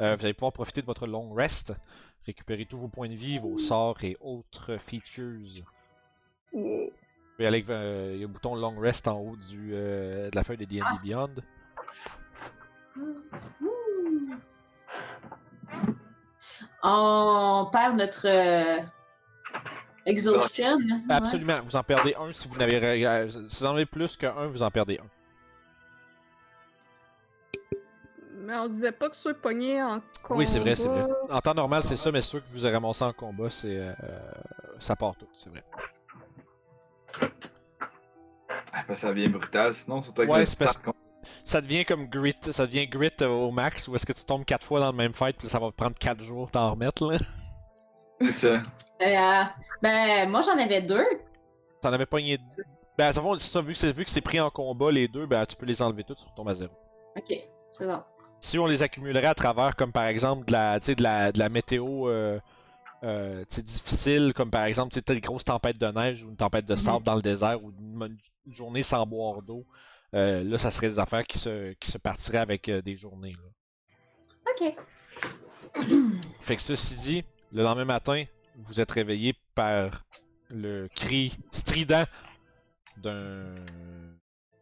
euh, vous allez pouvoir profiter de votre long rest, récupérer tous vos points de vie, vos sorts et autres features. Yeah. Aller avec, euh, il y a le bouton long rest en haut du, euh, de la feuille de D&D Beyond. Ouh. On perd notre euh, exhaustion. ouais. Absolument, vous en perdez un si vous n'avez euh, si vous en avez plus qu'un, vous en perdez un. Mais on disait pas que ceux pognés en combat... Oui, c'est vrai, c'est vrai. En temps normal, c'est ça, mais ceux que vous avez ramassés en combat, c'est euh, ça part tout, c'est vrai. Ah, parce que ça devient brutal, sinon, surtout avec Ouais, le parce- Ça devient comme grit, ça devient grit euh, au max, où est-ce que tu tombes 4 fois dans le même fight, puis ça va prendre 4 jours t'en remettre là. C'est ça. Euh, ben, moi, j'en avais deux. T'en avais pogné. Ben, à fond, c'est ça, vu que c'est vu que c'est pris en combat les deux, ben tu peux les enlever tous, tu retombes à zéro. Ok, c'est bon. Si on les accumulerait à travers, comme par exemple de la, de la, de la météo euh, euh, difficile, comme par exemple une grosse tempête de neige ou une tempête de sable dans le désert ou une, journée sans boire d'eau, euh, là ça serait des affaires qui se, qui se partiraient avec euh, des journées. Là. Ok. Fait que ceci dit, le lendemain matin, vous êtes réveillé par le cri strident d'un.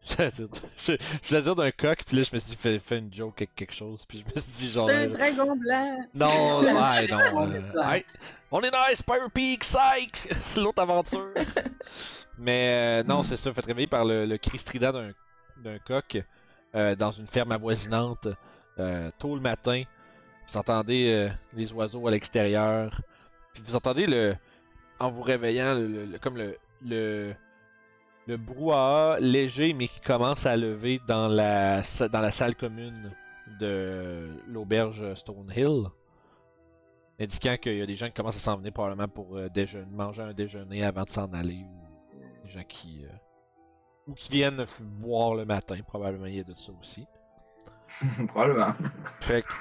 Je voulais dire d'un coq, puis là je me suis dit, fais, fais une joke avec quelque chose, puis je me suis dit genre. C'est un euh, dragon blanc. Non, ouais, non. On euh, est pas. hey, on est dans Spire Peak, Sykes! C'est l'autre aventure. Mais euh, non, c'est ça, faites réveiller par le, le cri strident d'un, d'un coq euh, dans une ferme avoisinante euh, tôt le matin. Vous entendez euh, les oiseaux à l'extérieur. Puis vous entendez le. En vous réveillant, le, le- le- comme le. Le brouhaha léger mais qui commence à lever dans la, dans la salle commune de l'auberge Stonehill indiquant qu'il y a des gens qui commencent à s'en venir probablement pour euh, déjeuner, manger un déjeuner avant de s'en aller ou des gens qui euh, ou qui viennent boire le matin probablement il y a de ça aussi. Probablement. Fait que,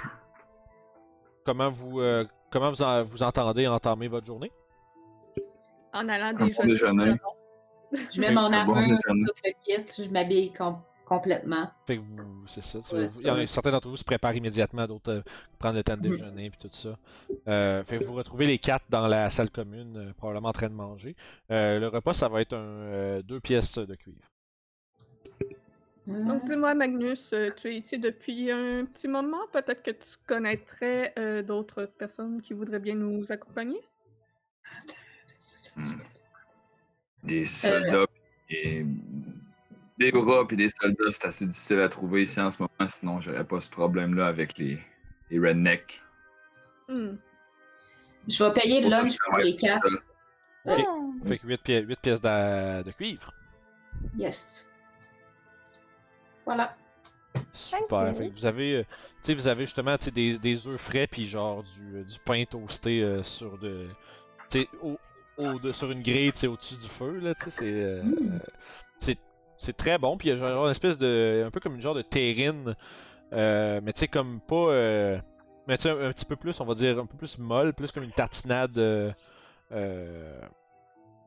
comment vous euh, comment vous, en- vous entendez entamer votre journée? En allant déjeuner. Je mets mon armure, tout le kit, je m'habille com- complètement. Fait que vous c'est ça. il y en a certains d'entre vous se préparent immédiatement, d'autres euh, prennent le temps de Mhm. déjeuner puis tout ça. Euh, fait que vous retrouvez les quatre dans la salle commune, euh, probablement en train de manger. Euh, le repas ça va être un euh, deux pièces de cuivre. Donc dis-moi Magnus, tu es ici depuis un petit moment. Peut-être que tu connaîtrais euh, d'autres personnes qui voudraient bien nous accompagner? Des soldats et des bras puis des soldats, c'est assez difficile à trouver ici en ce moment, sinon j'aurais pas ce problème-là avec les, les rednecks. Hmm. Je vais payer le lunch pour les quatre. Ok. Ah. Fait que 8, pièces, pièces de, de cuivre. Yes. Voilà. Super. Fait que vous avez, euh, tu sais, vous avez justement des, des œufs frais puis genre du, euh, du pain toasté euh, sur de, tu sais, au, au- de- sur une grille, tu au-dessus du feu là, tu sais, c'est, euh, Mm. euh, c'est, c'est très bon. Puis il y a genre une espèce de, un peu comme une genre de terrine, euh, mais tu sais comme pas, euh, mais tu sais un, un petit peu plus, on va dire un peu plus molle, plus comme une tartinade.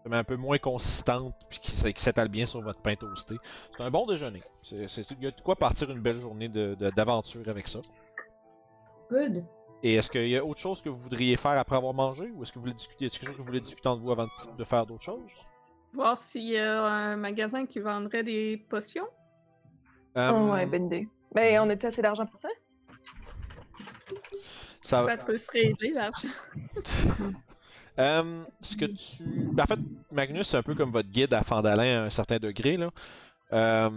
mais un peu moins consistante puis qui, s'étale bien sur votre pain toasté. C'est un bon déjeuner. C'est, c'est- il y a de quoi partir une belle journée de, de- d'aventure avec ça. Good. Et est-ce qu'il y a autre chose que vous voudriez faire après avoir mangé? Ou est-ce que vous voulez discuter, est-ce quelque chose que vous voulez discuter entre vous avant de, faire d'autres choses? Voir s'il y a un magasin qui vendrait des potions? Euh, Oh, ouais, bonne idée. Ben, on a-tu assez d'argent pour ça? ça- Ça peut se régler l'argent. Euh, ce que tu. ben, en fait, Magnus, c'est un peu comme votre guide à Fandalin à un certain degré. Là. Euh,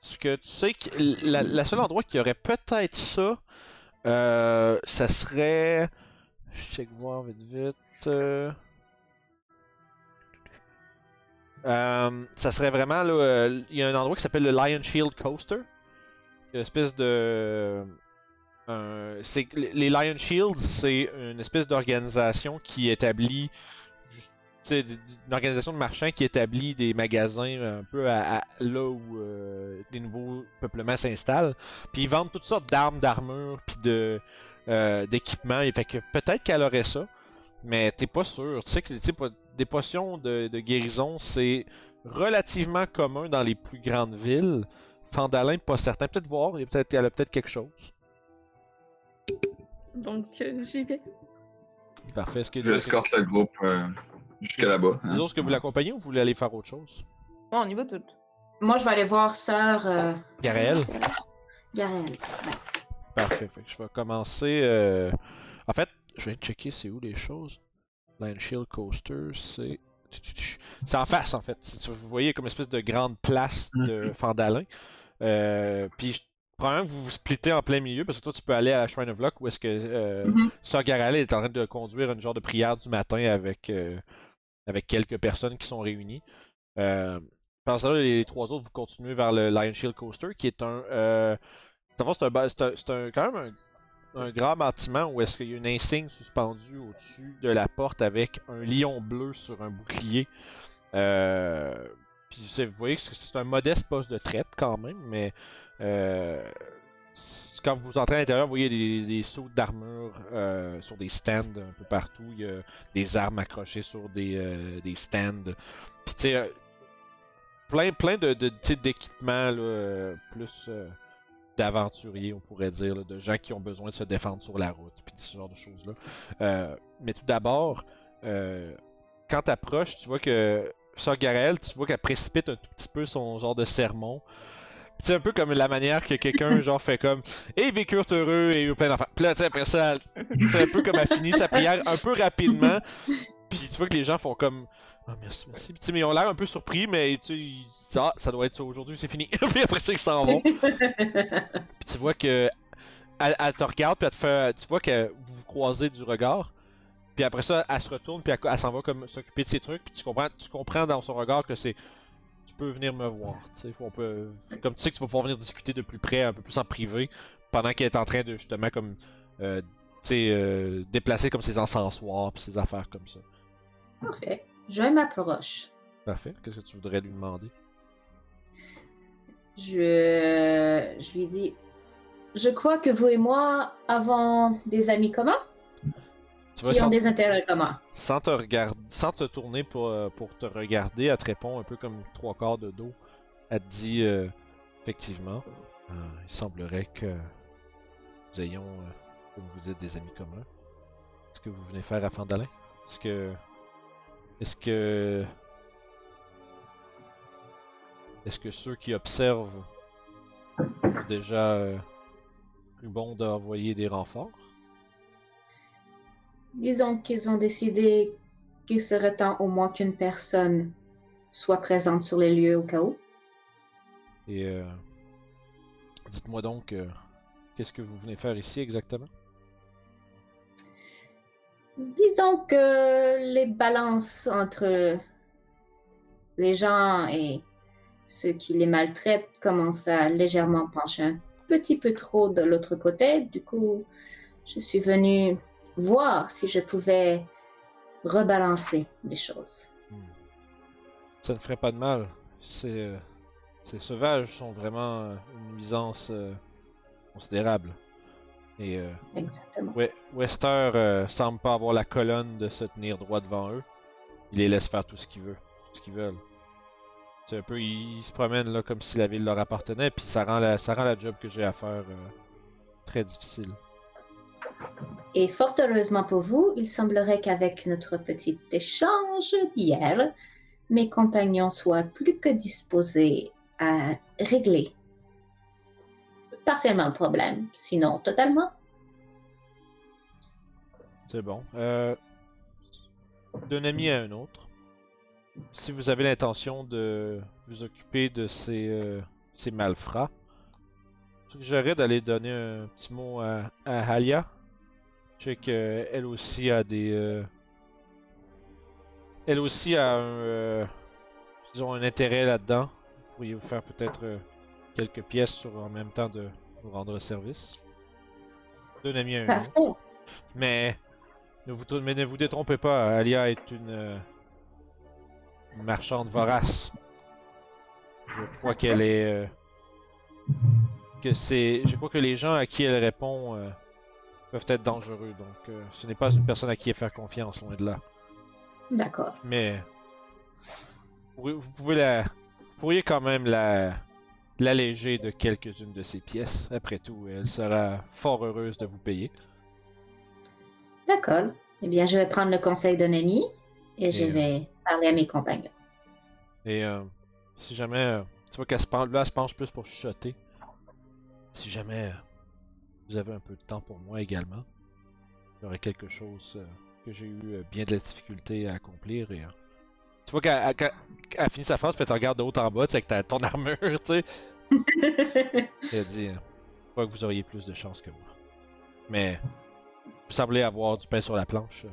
ce que tu sais que la, la seule endroit qui aurait peut-être ça, euh, ça serait. Je check voir vite vite. euh, euh, ça serait vraiment là. euh, Il y a un endroit qui s'appelle le Lion Shield Coaster. Une espèce de. les les Lion Shields, c'est une espèce d'organisation qui établit. Une organisation de marchands qui établit des magasins un peu à, à- là où euh, des nouveaux peuplements s'installent. Puis ils vendent toutes sortes d'armes, d'armures, puis de euh, d'équipement. Et fait que peut-être qu'elle aurait ça, mais t'es pas sûr. Tu sais que des potions de, de guérison, c'est relativement commun dans les plus grandes villes. Fandalin, pas certain. Peut-être voir, il y a peut-être, elle a peut-être quelque chose. Donc, euh, j'y vais. Parfait. Est-ce que J'escorte le groupe euh, jusque là-bas. hein. les autres, est-ce que vous l'accompagnez ou vous voulez aller faire autre chose? Bon, on y va toutes. Moi, je vais aller voir sœur euh, Garel? Garel. Parfait. Fait que je vais commencer. euh, En fait, je vais checker c'est où les choses. Lion Shield Coaster, c'est. C'est en face en fait. Vous voyez comme une espèce de grande place de Fandalin. Euh, puis probablement que vous vous splittez en plein milieu parce que toi tu peux aller à la Shrine of Luck où est-ce que euh, Mhm. Sœur Garale est en train de conduire une genre de prière du matin avec, euh, avec quelques personnes qui sont réunies. Euh, les trois autres, vous continuez vers le Lion Shield Coaster qui est un. Euh, c'est un, un- quand même un, grand bâtiment où est-ce qu'il y a une insigne suspendue au-dessus de la porte avec un lion bleu sur un bouclier. Euh, puis vous voyez que c'est un modeste poste de traite quand même, mais euh, quand vous entrez à l'intérieur, vous voyez des, sauts d'armure euh, sur des stands un peu partout. Il y a des armes accrochées sur des, euh, des stands. Puis tu sais, euh, plein, plein de, de, d'équipements là, plus d'aventuriers, on pourrait dire, de gens qui ont besoin de se défendre sur la route, puis ce genre de choses-là. Mais tout d'abord, quand tu approches, tu vois que Sœur Garel, tu vois qu'elle précipite un tout petit peu son genre de sermon. C'est un peu comme la manière que quelqu'un genre fait comme Et ils vécurent heureux et eu plein d'enfants. Puis là, tu après ça, c'est un peu comme elle finit sa prière un peu rapidement. Puis tu vois que les gens font comme Ah merci, merci. Puis, mais ils ont l'air un peu surpris, mais tu sais, ils- ah, ça doit être ça aujourd'hui, c'est fini. puis après ça, ils s'en vont. Puis tu vois que elle, elle te regarde, puis elle te fait, tu vois que vous vous croisez du regard. Puis après ça, elle se retourne, puis elle, elle s'en va comme s'occuper de ses trucs. Puis tu comprends, tu comprends dans son regard que c'est, peux venir me voir. Tu sais, on peut, comme tu sais que tu vas pouvoir venir discuter de plus près, un peu plus en privé, pendant qu'elle est en train de justement comme, euh, euh, déplacer comme ses encensoirs, puis ses affaires comme ça. Parfait. Je m'approche. Parfait. Qu'est-ce que tu voudrais lui demander? Je, je lui dis, je crois que vous et moi avons des amis communs Tu vois, qui ont sans, des intérêts communs. sans te regarder, sans te tourner pour, euh, pour te regarder, elle te répond un peu comme trois quarts de dos. Elle te dit euh, effectivement, euh, il semblerait que nous ayons, euh, comme vous dites, des amis communs. Est-ce que vous venez faire à Fandalin? Est-ce que, est-ce que, est-ce que ceux qui observent ont déjà bon d'envoyer des renforts? Disons qu'ils ont décidé qu'il serait temps au moins qu'une personne soit présente sur les lieux au cas où. Et euh, dites-moi donc, euh, qu'est-ce que vous venez faire ici exactement? Disons que les balances entre les gens et ceux qui les maltraitent commencent à légèrement pencher un petit peu trop de l'autre côté. Du coup, je suis venue voir si je pouvais rebalancer les choses. Hmm. Ça ne ferait pas de mal. Ces, euh, ces sauvages sont vraiment euh, une nuisance euh, considérable. Et euh, Exactement. We- Wester euh, semble pas avoir la colonne de se tenir droit devant eux. Il les laisse faire tout ce qu'ils veulent, tout ce qu'ils veulent. C'est un peu, ils, ils se promènent là comme si la ville leur appartenait, puis ça rend la, ça rend la job que j'ai à faire très difficile. Et fort heureusement pour vous, il semblerait qu'avec notre petit échange d'hier, mes compagnons soient plus que disposés à régler partiellement le problème, sinon totalement. C'est bon. Euh, D'un ami à un autre, si vous avez l'intention de vous occuper de ces, euh, ces malfrats, suggérerais d'aller donner un petit mot à, à Halia. Je sais qu'elle aussi a des. euh, elle aussi a un. euh, disons, un intérêt là-dedans. Vous pourriez vous faire peut-être euh, quelques pièces sur, en même temps de nous rendre service. D'un ami à un autre. Mais ne vous, mais ne vous détrompez pas, Alia est une, une marchande vorace. Je crois qu'elle est. que c'est. Je crois que les gens à qui elle répond euh, peuvent être dangereux. Donc, euh, ce n'est pas une personne à qui faire confiance, loin de là. D'accord. Mais vous pouvez la, vous pourriez quand même la l'alléger de quelques-unes de ses pièces. Après tout, elle sera fort heureuse de vous payer. D'accord. Eh bien, je vais prendre le conseil d'un ami et je Et, euh, vais parler à mes compagnons. Et euh, si jamais, tu vois qu'elle se penche, là, elle se penche plus pour chuchoter. Si jamais euh, vous avez un peu de temps pour moi également, j'aurai quelque chose euh, que j'ai eu euh, bien de la difficulté à accomplir. Et, tu vois qu'elle finit sa phrase, puis elle te regarde de haut en bas, tu sais, avec ton armure, tu sais. Elle dit, je crois que vous auriez plus de chance que moi. Mais vous semblez avoir du pain sur la planche.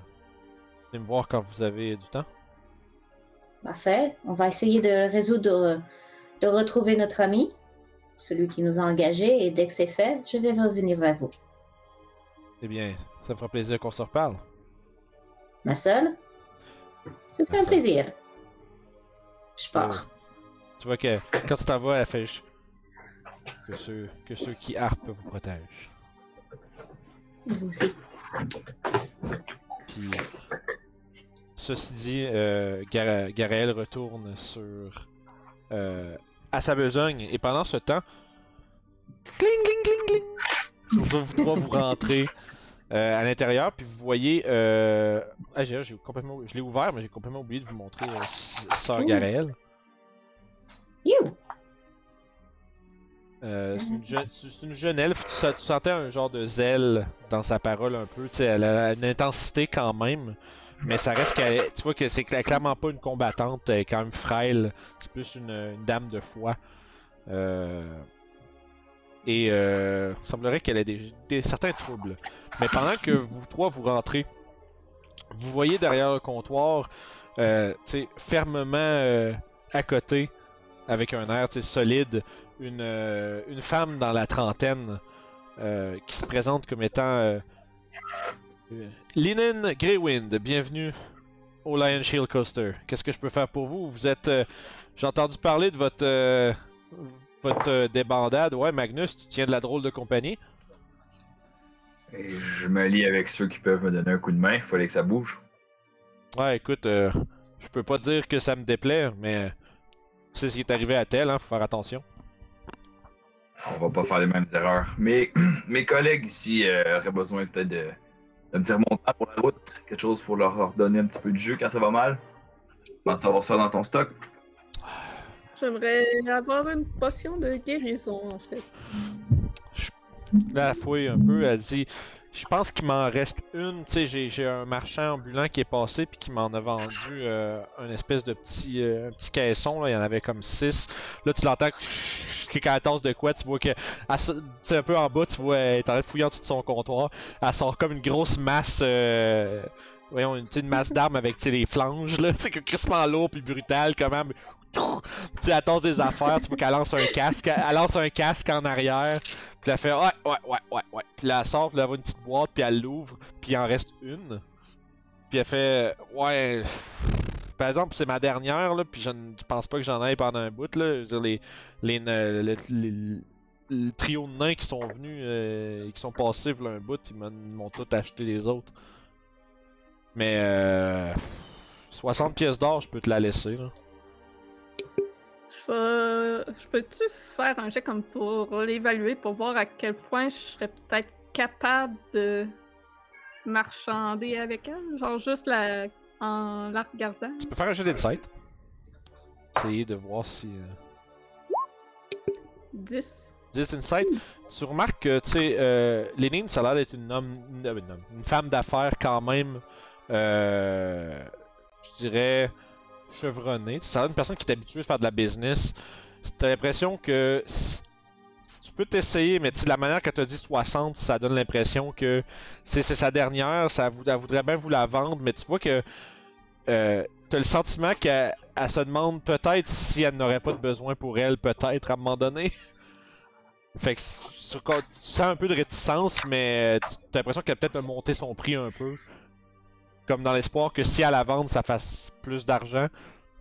Venez me voir quand vous avez du temps. Parfait. On va essayer de résoudre, de retrouver notre ami, celui qui nous a engagés, et dès que c'est fait, je vais revenir vers vous. Eh bien, ça me fera plaisir qu'on se reparle. Ma seule? Ça me fait un plaisir. Je pars. Euh, Tu vois que quand tu t'en vas, elle fait que ceux, que ceux qui harpent vous protègent. Vous aussi. Puis, ceci dit, euh, Garaël retourne sur euh, à sa besogne. Et pendant ce temps, cling cling cling cling, vous, vous trois vous rentrez euh, à l'intérieur puis vous voyez, euh... ah, j'ai, complètement, je l'ai ouvert mais j'ai complètement oublié de vous montrer euh, Sœur. You! Euh, c'est une, je- c'est une jeune elfe, tu, tu sentais un genre de zèle dans sa parole un peu, tu sais, elle a une intensité quand même, mais ça reste qu'elle, tu vois que c'est cla- clairement pas une combattante, elle est quand même frêle, c'est plus une, dame de foi. Euh, et euh, il semblerait qu'elle ait des, certains troubles. Mais pendant que vous trois vous rentrez, vous voyez derrière le comptoir, euh, fermement euh, à côté, avec un air solide, une, euh, une femme dans la trentaine euh, qui se présente comme étant euh, euh, Linen Greywind. Bienvenue au Lion Shield Coaster. Qu'est-ce que je peux faire pour vous? Vous êtes. euh, J'ai entendu parler de votre euh, votre euh, débandade. Ouais, Magnus, tu tiens de la drôle de compagnie. Et je me lie avec ceux qui peuvent me donner un coup de main. Il fallait que ça bouge. Ouais, écoute, je peux pas dire que ça me déplaît, mais tu sais ce qui est arrivé à tel, hein, faut faire attention. On va pas faire les mêmes erreurs. Mais mes collègues ici auraient besoin peut-être de, dire mon temps pour la route. Quelque chose pour leur donner un petit peu de jus quand ça va mal. Tu penses avoir ça dans ton stock? J'aimerais avoir une potion de guérison, en fait. Là, elle fouille un peu, elle dit Je pense qu'il m'en reste une. Tu sais, j'ai, un marchand ambulant qui est passé puis qui m'en a vendu euh, un espèce de petit, euh, un petit caisson. Là. Il y en avait comme 6. Là, tu l'entends la tasse de quoi. Tu vois que, tu un peu en bas, tu vois, elle est en train de fouiller en dessous de son comptoir. Elle sort comme une grosse masse. euh, Voyons, une, une masse d'armes avec les flanges, là, sais, que crispement lourd puis brutal, comment, mais, tu tasse des affaires, tu vois qu'elle lance un casque, elle lance un casque en arrière, puis elle fait ouais, ouais, ouais, ouais, ouais. Puis là, elle sort, puis elle voit une petite boîte, puis elle l'ouvre, puis il en reste une. Puis elle fait ouais. Par exemple, c'est ma dernière, là, puis je ne pense pas que j'en aille pendant un bout, là. Dire, les, les, le, trio de nains qui sont venus, euh, et qui sont passés, v'là un bout, ils m'ont tout acheté les autres. Mais euh, 60 pièces d'or, je peux te la laisser, là. Je vais... Je peux-tu faire un jet comme pour l'évaluer, pour voir à quel point je serais peut-être capable de marchander avec elle? Genre juste la... en la regardant? Tu peux faire un jeu d'insight. Essayer de voir si. euh, 10. 10 insight, tu remarques que, tu sais, euh, Lénine, ça a l'air d'être une, homme, une, une homme- une femme d'affaires quand même, euh, je dirais, chevronnée. Ça d'une personne qui est habituée à faire de la business. T'as l'impression que si, tu peux t'essayer, mais tu la manière qu'elle t'a dit 60, ça donne l'impression que c'est sa dernière, ça elle voudrait bien vous la vendre, mais tu vois que euh, t'as le sentiment qu'elle elle se demande peut-être si elle n'aurait pas de besoin pour elle, peut-être à un moment donné. Fait que sur- tu sens un peu de réticence, mais tu as l'impression qu'elle a peut-être monté son prix un peu. Comme dans l'espoir que si elle la vende, ça fasse plus d'argent.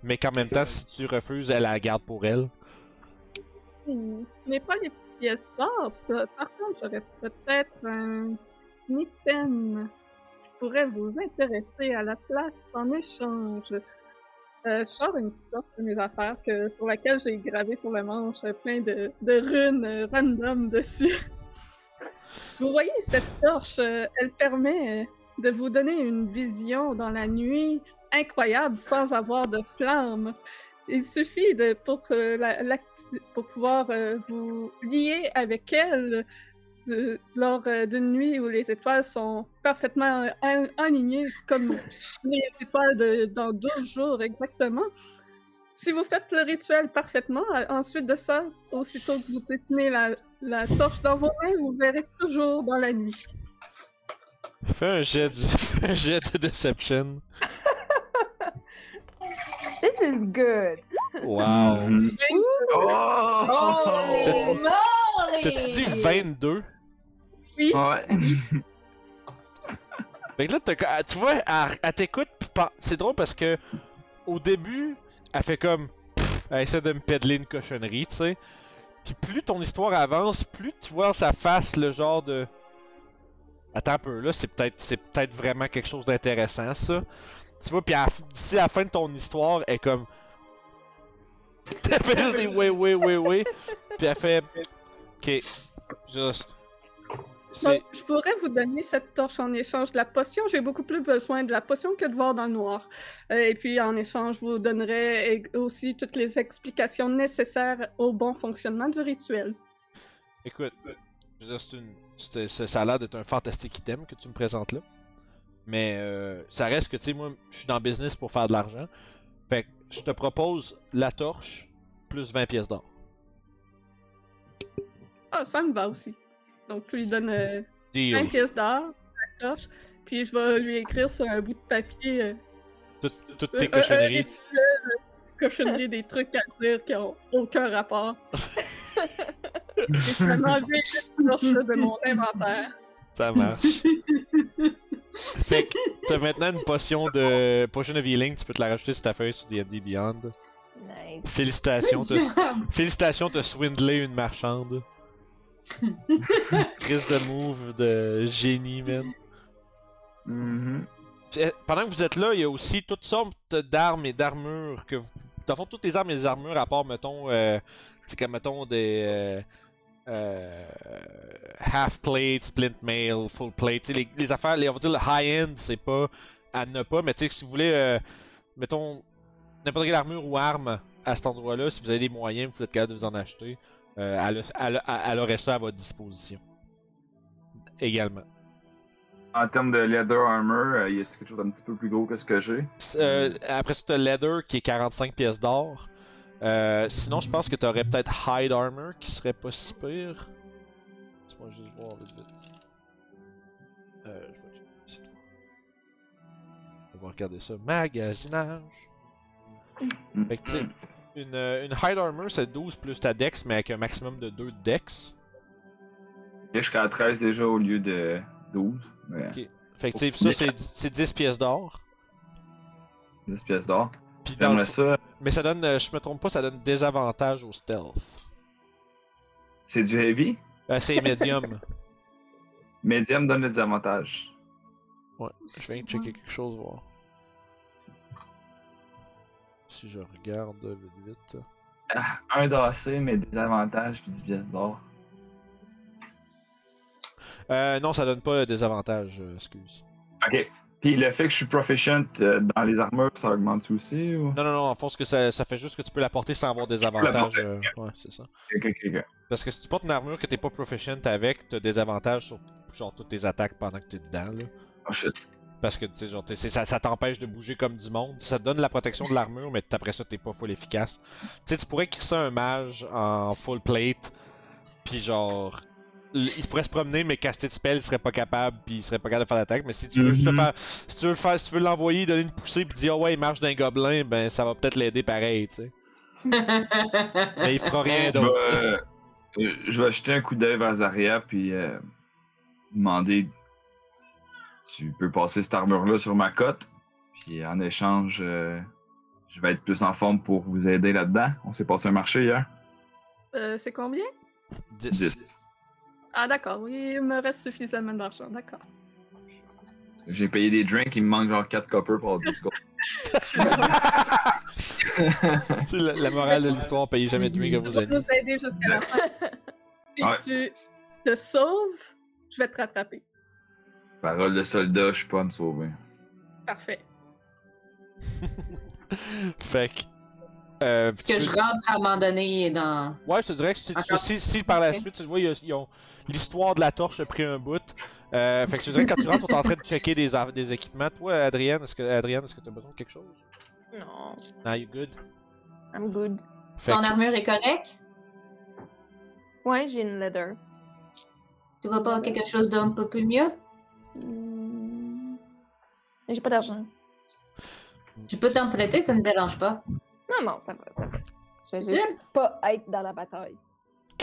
Mais qu'en même temps, si tu refuses, elle la garde pour elle. Ce n'est pas les pièces d'or. Par contre, j'aurais peut-être un mitaine qui pourrait vous intéresser à la place en échange. Euh, je sors une sorte de mes affaires que, sur laquelle j'ai gravé sur le manche plein de, de runes random dessus. vous voyez cette torche, euh, elle permet euh, de vous donner une vision dans la nuit incroyable sans avoir de flamme. Il suffit de pour, euh, la- l'acti- pour pouvoir euh, vous lier avec elle euh, lors euh, d'une nuit où les étoiles sont parfaitement al- alignées comme les étoiles de, dans 12 jours exactement. Si vous faites le rituel parfaitement, ensuite de ça, aussitôt que vous détenez la, la torche dans vos mains, vous verrez toujours dans la nuit. Fais un jet, de... fais un jet de Deception. This is good. Wow. Oh! Oh, Molly! T'as-tu dit 22? Oui, Ouais. Fait que là, t'as- ah, tu vois, elle, elle t'écoute, c'est drôle parce que au début, elle fait comme. pff, elle essaie de me pédler une cochonnerie, tu sais. Puis plus ton histoire avance, plus tu vois dans sa face le genre de. Attends un peu, là, c'est peut-être c'est peut-être vraiment quelque chose d'intéressant, ça. Tu vois, puis d'ici la fin de ton histoire, elle est comme. Elle fait juste des oui, oui, oui, oui. Puis elle fait. Ok. Juste. Je pourrais vous donner cette torche en échange de la potion. J'ai beaucoup plus besoin de la potion que de voir dans le noir. Euh, et puis, en échange, je vous donnerai e- aussi toutes les explications nécessaires au bon fonctionnement du rituel. Écoute, c'est une, c'est- ça a l'air d'être un fantastique item que tu me présentes là. Mais euh, ça reste que, tu sais, moi, je suis dans le business pour faire de l'argent. Fait que je te propose la torche plus 20 pièces d'or. Ah, ça me va aussi. Donc, je lui donne euh, 20 Deal. pièces d'or, la torche, puis je vais lui écrire sur un bout de papier euh, Tout- Toutes un- tes un cochonneries. rituel, euh, cochonnerie, des trucs à dire qui ont aucun rapport. Je vais m'enlever de mon inventaire. Ça marche. fait que t'as maintenant une potion de potion of healing, tu peux te la rajouter sur ta feuille sur D&D Beyond. Nice. Félicitations, t'as. Félicitations, t'as swindlé une marchande. Crise de move de génie, man. Mhm. Puis, euh, Pendant que vous êtes là, il y a aussi toutes sortes d'armes et d'armures que vous. Dans le fond, toutes les armes et les armures, à part, mettons, euh, comme, mettons, des. Euh, euh, half plate, splint mail, full plate. Les, les affaires, les, on va dire le high-end, c'est pas à ne pas, mais si vous voulez, euh, mettons, n'importe quelle armure ou arme à cet endroit-là, si vous avez des moyens, vous êtes capable de vous en acheter. Euh, elle, elle aurait ça à votre disposition. Également. En termes de leather armor, euh, y a quelque chose d'un petit peu plus gros que ce que j'ai? Après ça, t'as Leather qui est 45 pièces d'or. Euh, sinon, je pense que t'aurais peut-être Hide Armor qui serait pas si pire. Laisse-moi juste voir vite vite. Euh, je vais ici de voir. On va regarder ça. Magasinage. Fait que une, une Hide Armor c'est 12 plus ta Dex, mais avec un maximum de 2 Dex. Je suis à 13 déjà au lieu de 12. Mais. Fait que ça c'est c'est 10 pièces d'or. 10 pièces d'or. Puis dans le ça. Mais ça donne, euh, je me trompe pas, ça donne désavantage au stealth. C'est du heavy? Euh, c'est medium. Medium donne des avantages. Ouais, je viens de checker quelque chose, voir. Si je regarde vite vite. Ah, un d'AC, mais des avantages puis 10 pièces d'or. Euh, non, ça donne pas des avantages, euh, excuse. Ok. Puis le fait que je suis proficient euh, dans les armures, ça augmente aussi ou? Non, non, non, en fond, que ça, ça fait juste que tu peux la porter sans avoir des avantages. euh, ouais, c'est ça. Parce que si tu portes une armure que t'es pas proficient avec, t'as des avantages sur genre toutes tes attaques pendant que t'es dedans, là. Oh shit. Parce que tu sais, genre, ça, ça t'empêche de bouger comme du monde. Ça te donne la protection de l'armure, mais après ça, t'es pas full efficace. Tu sais, tu pourrais crisser un mage en full plate, puis genre. Il pourrait se promener, mais caster de spell, il serait pas capable, puis il serait pas capable de faire l'attaque. Mais si tu veux juste le Mhm. faire. Si tu veux le faire, si tu veux l'envoyer, donner une poussée, puis dire, oh ouais, il marche d'un gobelin, ben ça va peut-être l'aider pareil, tu sais. Mais il fera rien d'autre. euh, euh, je vais jeter un coup d'œil vers Zaria puis euh, demander tu peux passer cette armure-là sur ma cote. Puis en échange, euh, je vais être plus en forme pour vous aider là-dedans. On s'est passé un marché hier. Euh, c'est combien? 10. 10. Ah, d'accord, oui, il me reste suffisamment d'argent, d'accord. J'ai payé des drinks, il me manque genre 4 copper pour avoir 10 gold. C'est la, la morale de l'histoire, payez jamais de drink à Tu vos amis. nous aider jusqu'à la fin. Si Ouais. tu te sauves, je vais te rattraper. Parole de soldat, je suis pas à me sauver. Parfait. Fait que. Euh, Est-ce que je rentre à un moment donné dans. Ouais, je te dirais que si, Encore? si, si par la suite, tu vois, ils, ils ont l'histoire de la torche a pris un bout. Euh, fait que je te dirais que quand tu rentres, ils sont en train de checker des, équipements. Toi, Adrienne, est-ce que Adrienne, est-ce que t'as besoin de quelque chose? Non, Nah, you good? I'm good. Fait Ton que, armure est correcte? Ouais, j'ai une leather. Tu vois pas quelque chose d'un peu plus mieux? Hmm. J'ai pas d'argent. Tu peux t'emprunter, ça me dérange pas. Non, non, ça va, ça va. Je vais juste pas être dans la bataille.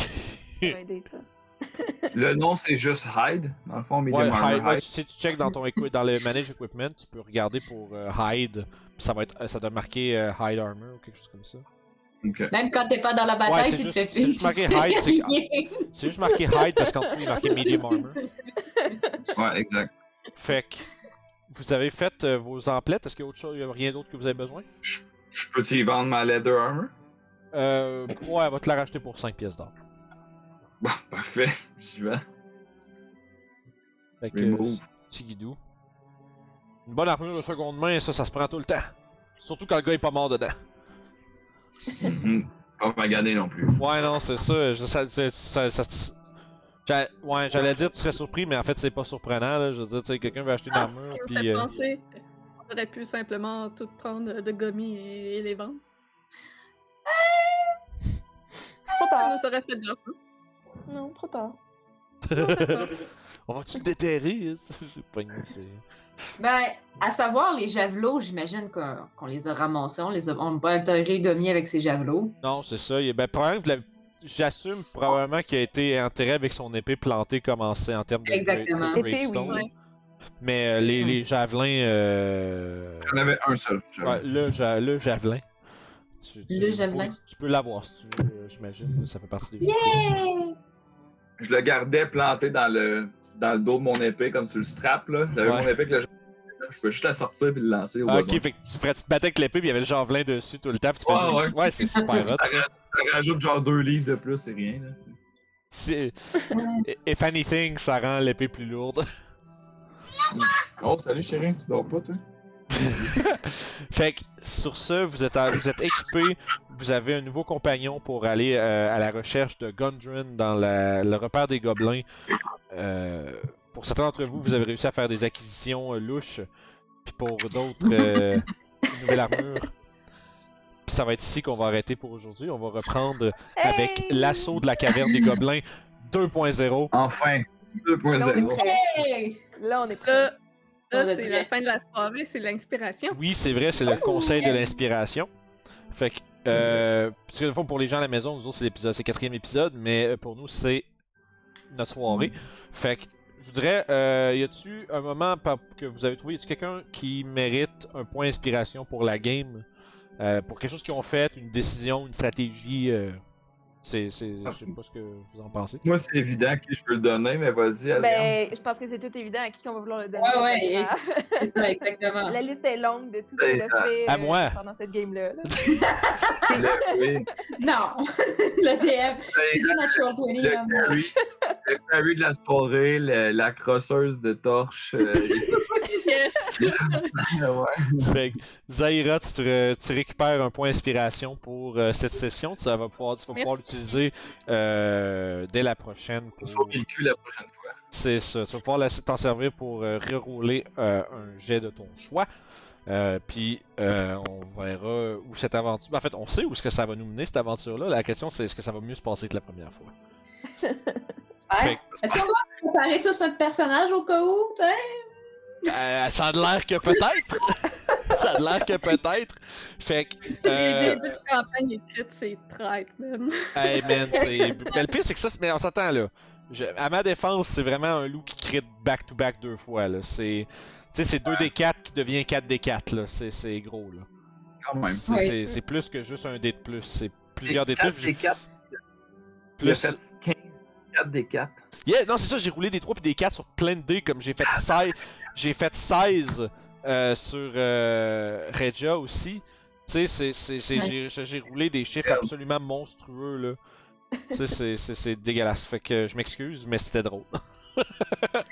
Ça va aider ça. Le nom, c'est juste Hide, dans le fond, medium ouais, armor hide, ouais, Hide. si tu check dans ton équi- dans le manage equipment, tu peux regarder pour euh, hide. Puis ça va être, ça doit marquer euh, hide armor ou quelque chose comme ça. Même quand t'es pas dans la bataille, c'est tu te juste- fais c'est juste marqué hide, c'est que- C'est juste marqué hide parce qu'en dessous il est marqué medium armor. Ouais, exact. Fait que vous avez fait euh, vos emplettes. Est-ce qu'il y a autre chose, il y a rien d'autre que vous avez besoin? Je peux t'y vendre ma leather armor? Euh, ouais, elle va te la racheter pour 5 pièces d'or. Bon, parfait. J'y vais. Fait que, euh, petit guidou. Une bonne armure de seconde main, ça, ça se prend tout le temps. Surtout quand le gars est pas mort dedans. Mhm. Pas magané non plus. Ouais, non, c'est ça. je- ça, ça, ça- ça- j'a- ouais, j'allais dire tu serais surpris, mais en fait, c'est pas surprenant. Là. Je veux dire, tu sais, quelqu'un veut acheter une Ah, armure, puis. euh, aurait pu simplement tout prendre de gommis et, et les vendre. Trop Ça tard. nous aurait fait de l'argent. Non, trop tard. On va-tu le déterrer? c'est pas une. Ben, à savoir, les javelots, j'imagine qu'on les a ramassés. On les a, on a pas enterré Gomi avec ses javelots. Non, c'est ça. il- Ben, j'assume probablement qu'il a été enterré avec son épée plantée commencée en termes de, Exactement. gra- de Épée, oui. Ouais. Mais euh, les, les javelins. Euh... J'en avais un seul. Ouais, le, ja- le javelin. Tu, tu- Le javelin. peux- Tu peux l'avoir si tu veux, euh, j'imagine. Ça fait partie des Yeah! Je le gardais planté dans le, dans le dos de mon épée, comme sur le strap. là. J'avais Ouais. mon épée avec le Je peux juste la sortir puis le lancer au Ah, besoin. ok, fait que tu, ferais- tu te battais avec l'épée puis il y avait le javelin dessus tout le temps. Puis tu fais Ouais, juste- ouais, c'est super hot. Ça, ça. ra- ça rajoute genre deux livres de plus, c'est rien. Là. If anything, ça rend l'épée plus lourde. Oh, salut chérie, tu dors pas toi? fait que sur ce, vous êtes, à- vous êtes équipé, vous avez un nouveau compagnon pour aller euh, à la recherche de Gundren dans la- le repère des gobelins. Euh, pour certains d'entre vous, vous avez réussi à faire des acquisitions euh, louches, puis pour d'autres, euh, une nouvelle armure. Puis ça va être ici qu'on va arrêter pour aujourd'hui. On va reprendre avec Hey! l'assaut de la caverne des gobelins 2.0. Enfin! 2.0. Hey! Là, on est prêt. Là, est c'est la fin de la soirée, c'est l'inspiration. Oui, c'est vrai, c'est le conseil de l'inspiration. Fait que, euh, parce que, fond, pour les gens à la maison, nous autres, c'est l'épisode, c'est le quatrième épisode, mais euh, pour nous, c'est notre soirée. Fait que, je vous dirais, euh, y a-tu un moment par- que vous avez trouvé, y a-tu quelqu'un qui mérite un point d'inspiration pour la game, euh, pour quelque chose qu'ils ont fait, une décision, une stratégie, euh, c'est, c'est, je sais pas ce que vous en pensez. Moi, c'est évident à qui je peux le donner, mais vas-y. Ben, je pense que c'est tout évident à qui on va vouloir le donner. Ouais, ouais, Ah, C'est ça, exactement. La liste est longue de tout ce qu'on a fait À euh, moi. pendant cette game-là. là. Le, oui, Non! le DM. c'est C'est Natural 20. le carry, le carry de la soirée, le- la crosseuse de torche. euh, Ouais. Fait Zaira, tu, te- tu récupères un point d'inspiration pour euh, cette session. Ça va pouvoir, tu vas pouvoir l'utiliser euh, dès la prochaine. Pour... Le cul la prochaine fois. C'est ça. Tu vas pouvoir la- t'en servir pour euh, rerouler euh, un jet de ton choix. Euh, puis euh, on verra où cette aventure. ben, en fait, on sait où est-ce que ça va nous mener cette aventure-là. La question c'est est-ce que ça va mieux se passer que la première fois? Ouais. Fait Est-ce qu'on va préparer tous un personnage au cas où? Euh, ça a de l'air que peut-être. ça a l'air que peut-être. Fait que. Les euh, débuts de campagne écrite, c'est traite, même. Hey man, c'est. Mais le pire, c'est que ça, c'est- mais on s'entend là. Je- À ma défense, c'est vraiment un loup qui crit back-to-back deux fois là. C'est. Tu sais, c'est 2d4 qui devient 4d4 là. C'est c'est gros là. Quand même. C'est Ouais. c'est- c'est plus que juste un dé de plus. C'est plusieurs dés de 4 plus. des 4. Il a plus fait 15, 4 des 4. Yeah, non, c'est ça, j'ai roulé des 3 puis des 4 sur plein de dés, comme j'ai fait 16, j'ai fait 16 euh, sur euh, Regia aussi. Tu sais, c'est- c'est- c'est- Ouais. j'ai- roulé des chiffres absolument monstrueux, là. Tu sais, c'est- c'est c'est dégueulasse. Fait que je m'excuse, mais c'était drôle.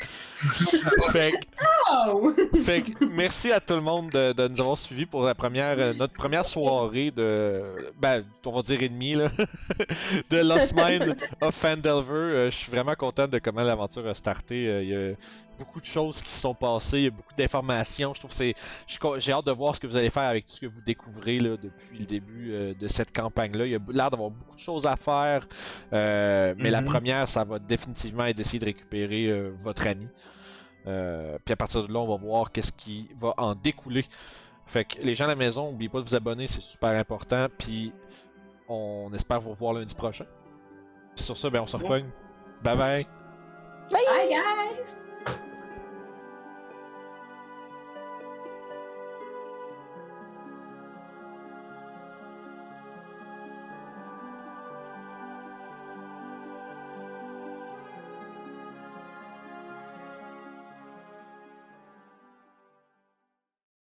fait que Oh! fait que merci à tout le monde de, de nous avoir suivis pour la première, euh, notre première soirée de, ben, on va dire et demi, là, de Lost Mine of Fandelver. Euh, je suis vraiment content de comment l'aventure a starté. Euh, Il y a beaucoup de choses qui se sont passées, il y a beaucoup d'informations. Je trouve que c'est, j'ai hâte de voir ce que vous allez faire avec tout ce que vous découvrez là, depuis le début euh, de cette campagne-là. Il y a l'air d'avoir beaucoup de choses à faire, euh, mais la Mhm. première, ça va définitivement être d'essayer de récupérer euh, votre ami. Euh, puis à partir de là, on va voir qu'est-ce qui va en découler. Fait que les gens à la maison, n'oubliez pas de vous abonner, c'est super important. Puis on espère vous revoir lundi prochain. Puis sur ça, ben on se Yes. repogne. Bye bye! Bye, guys!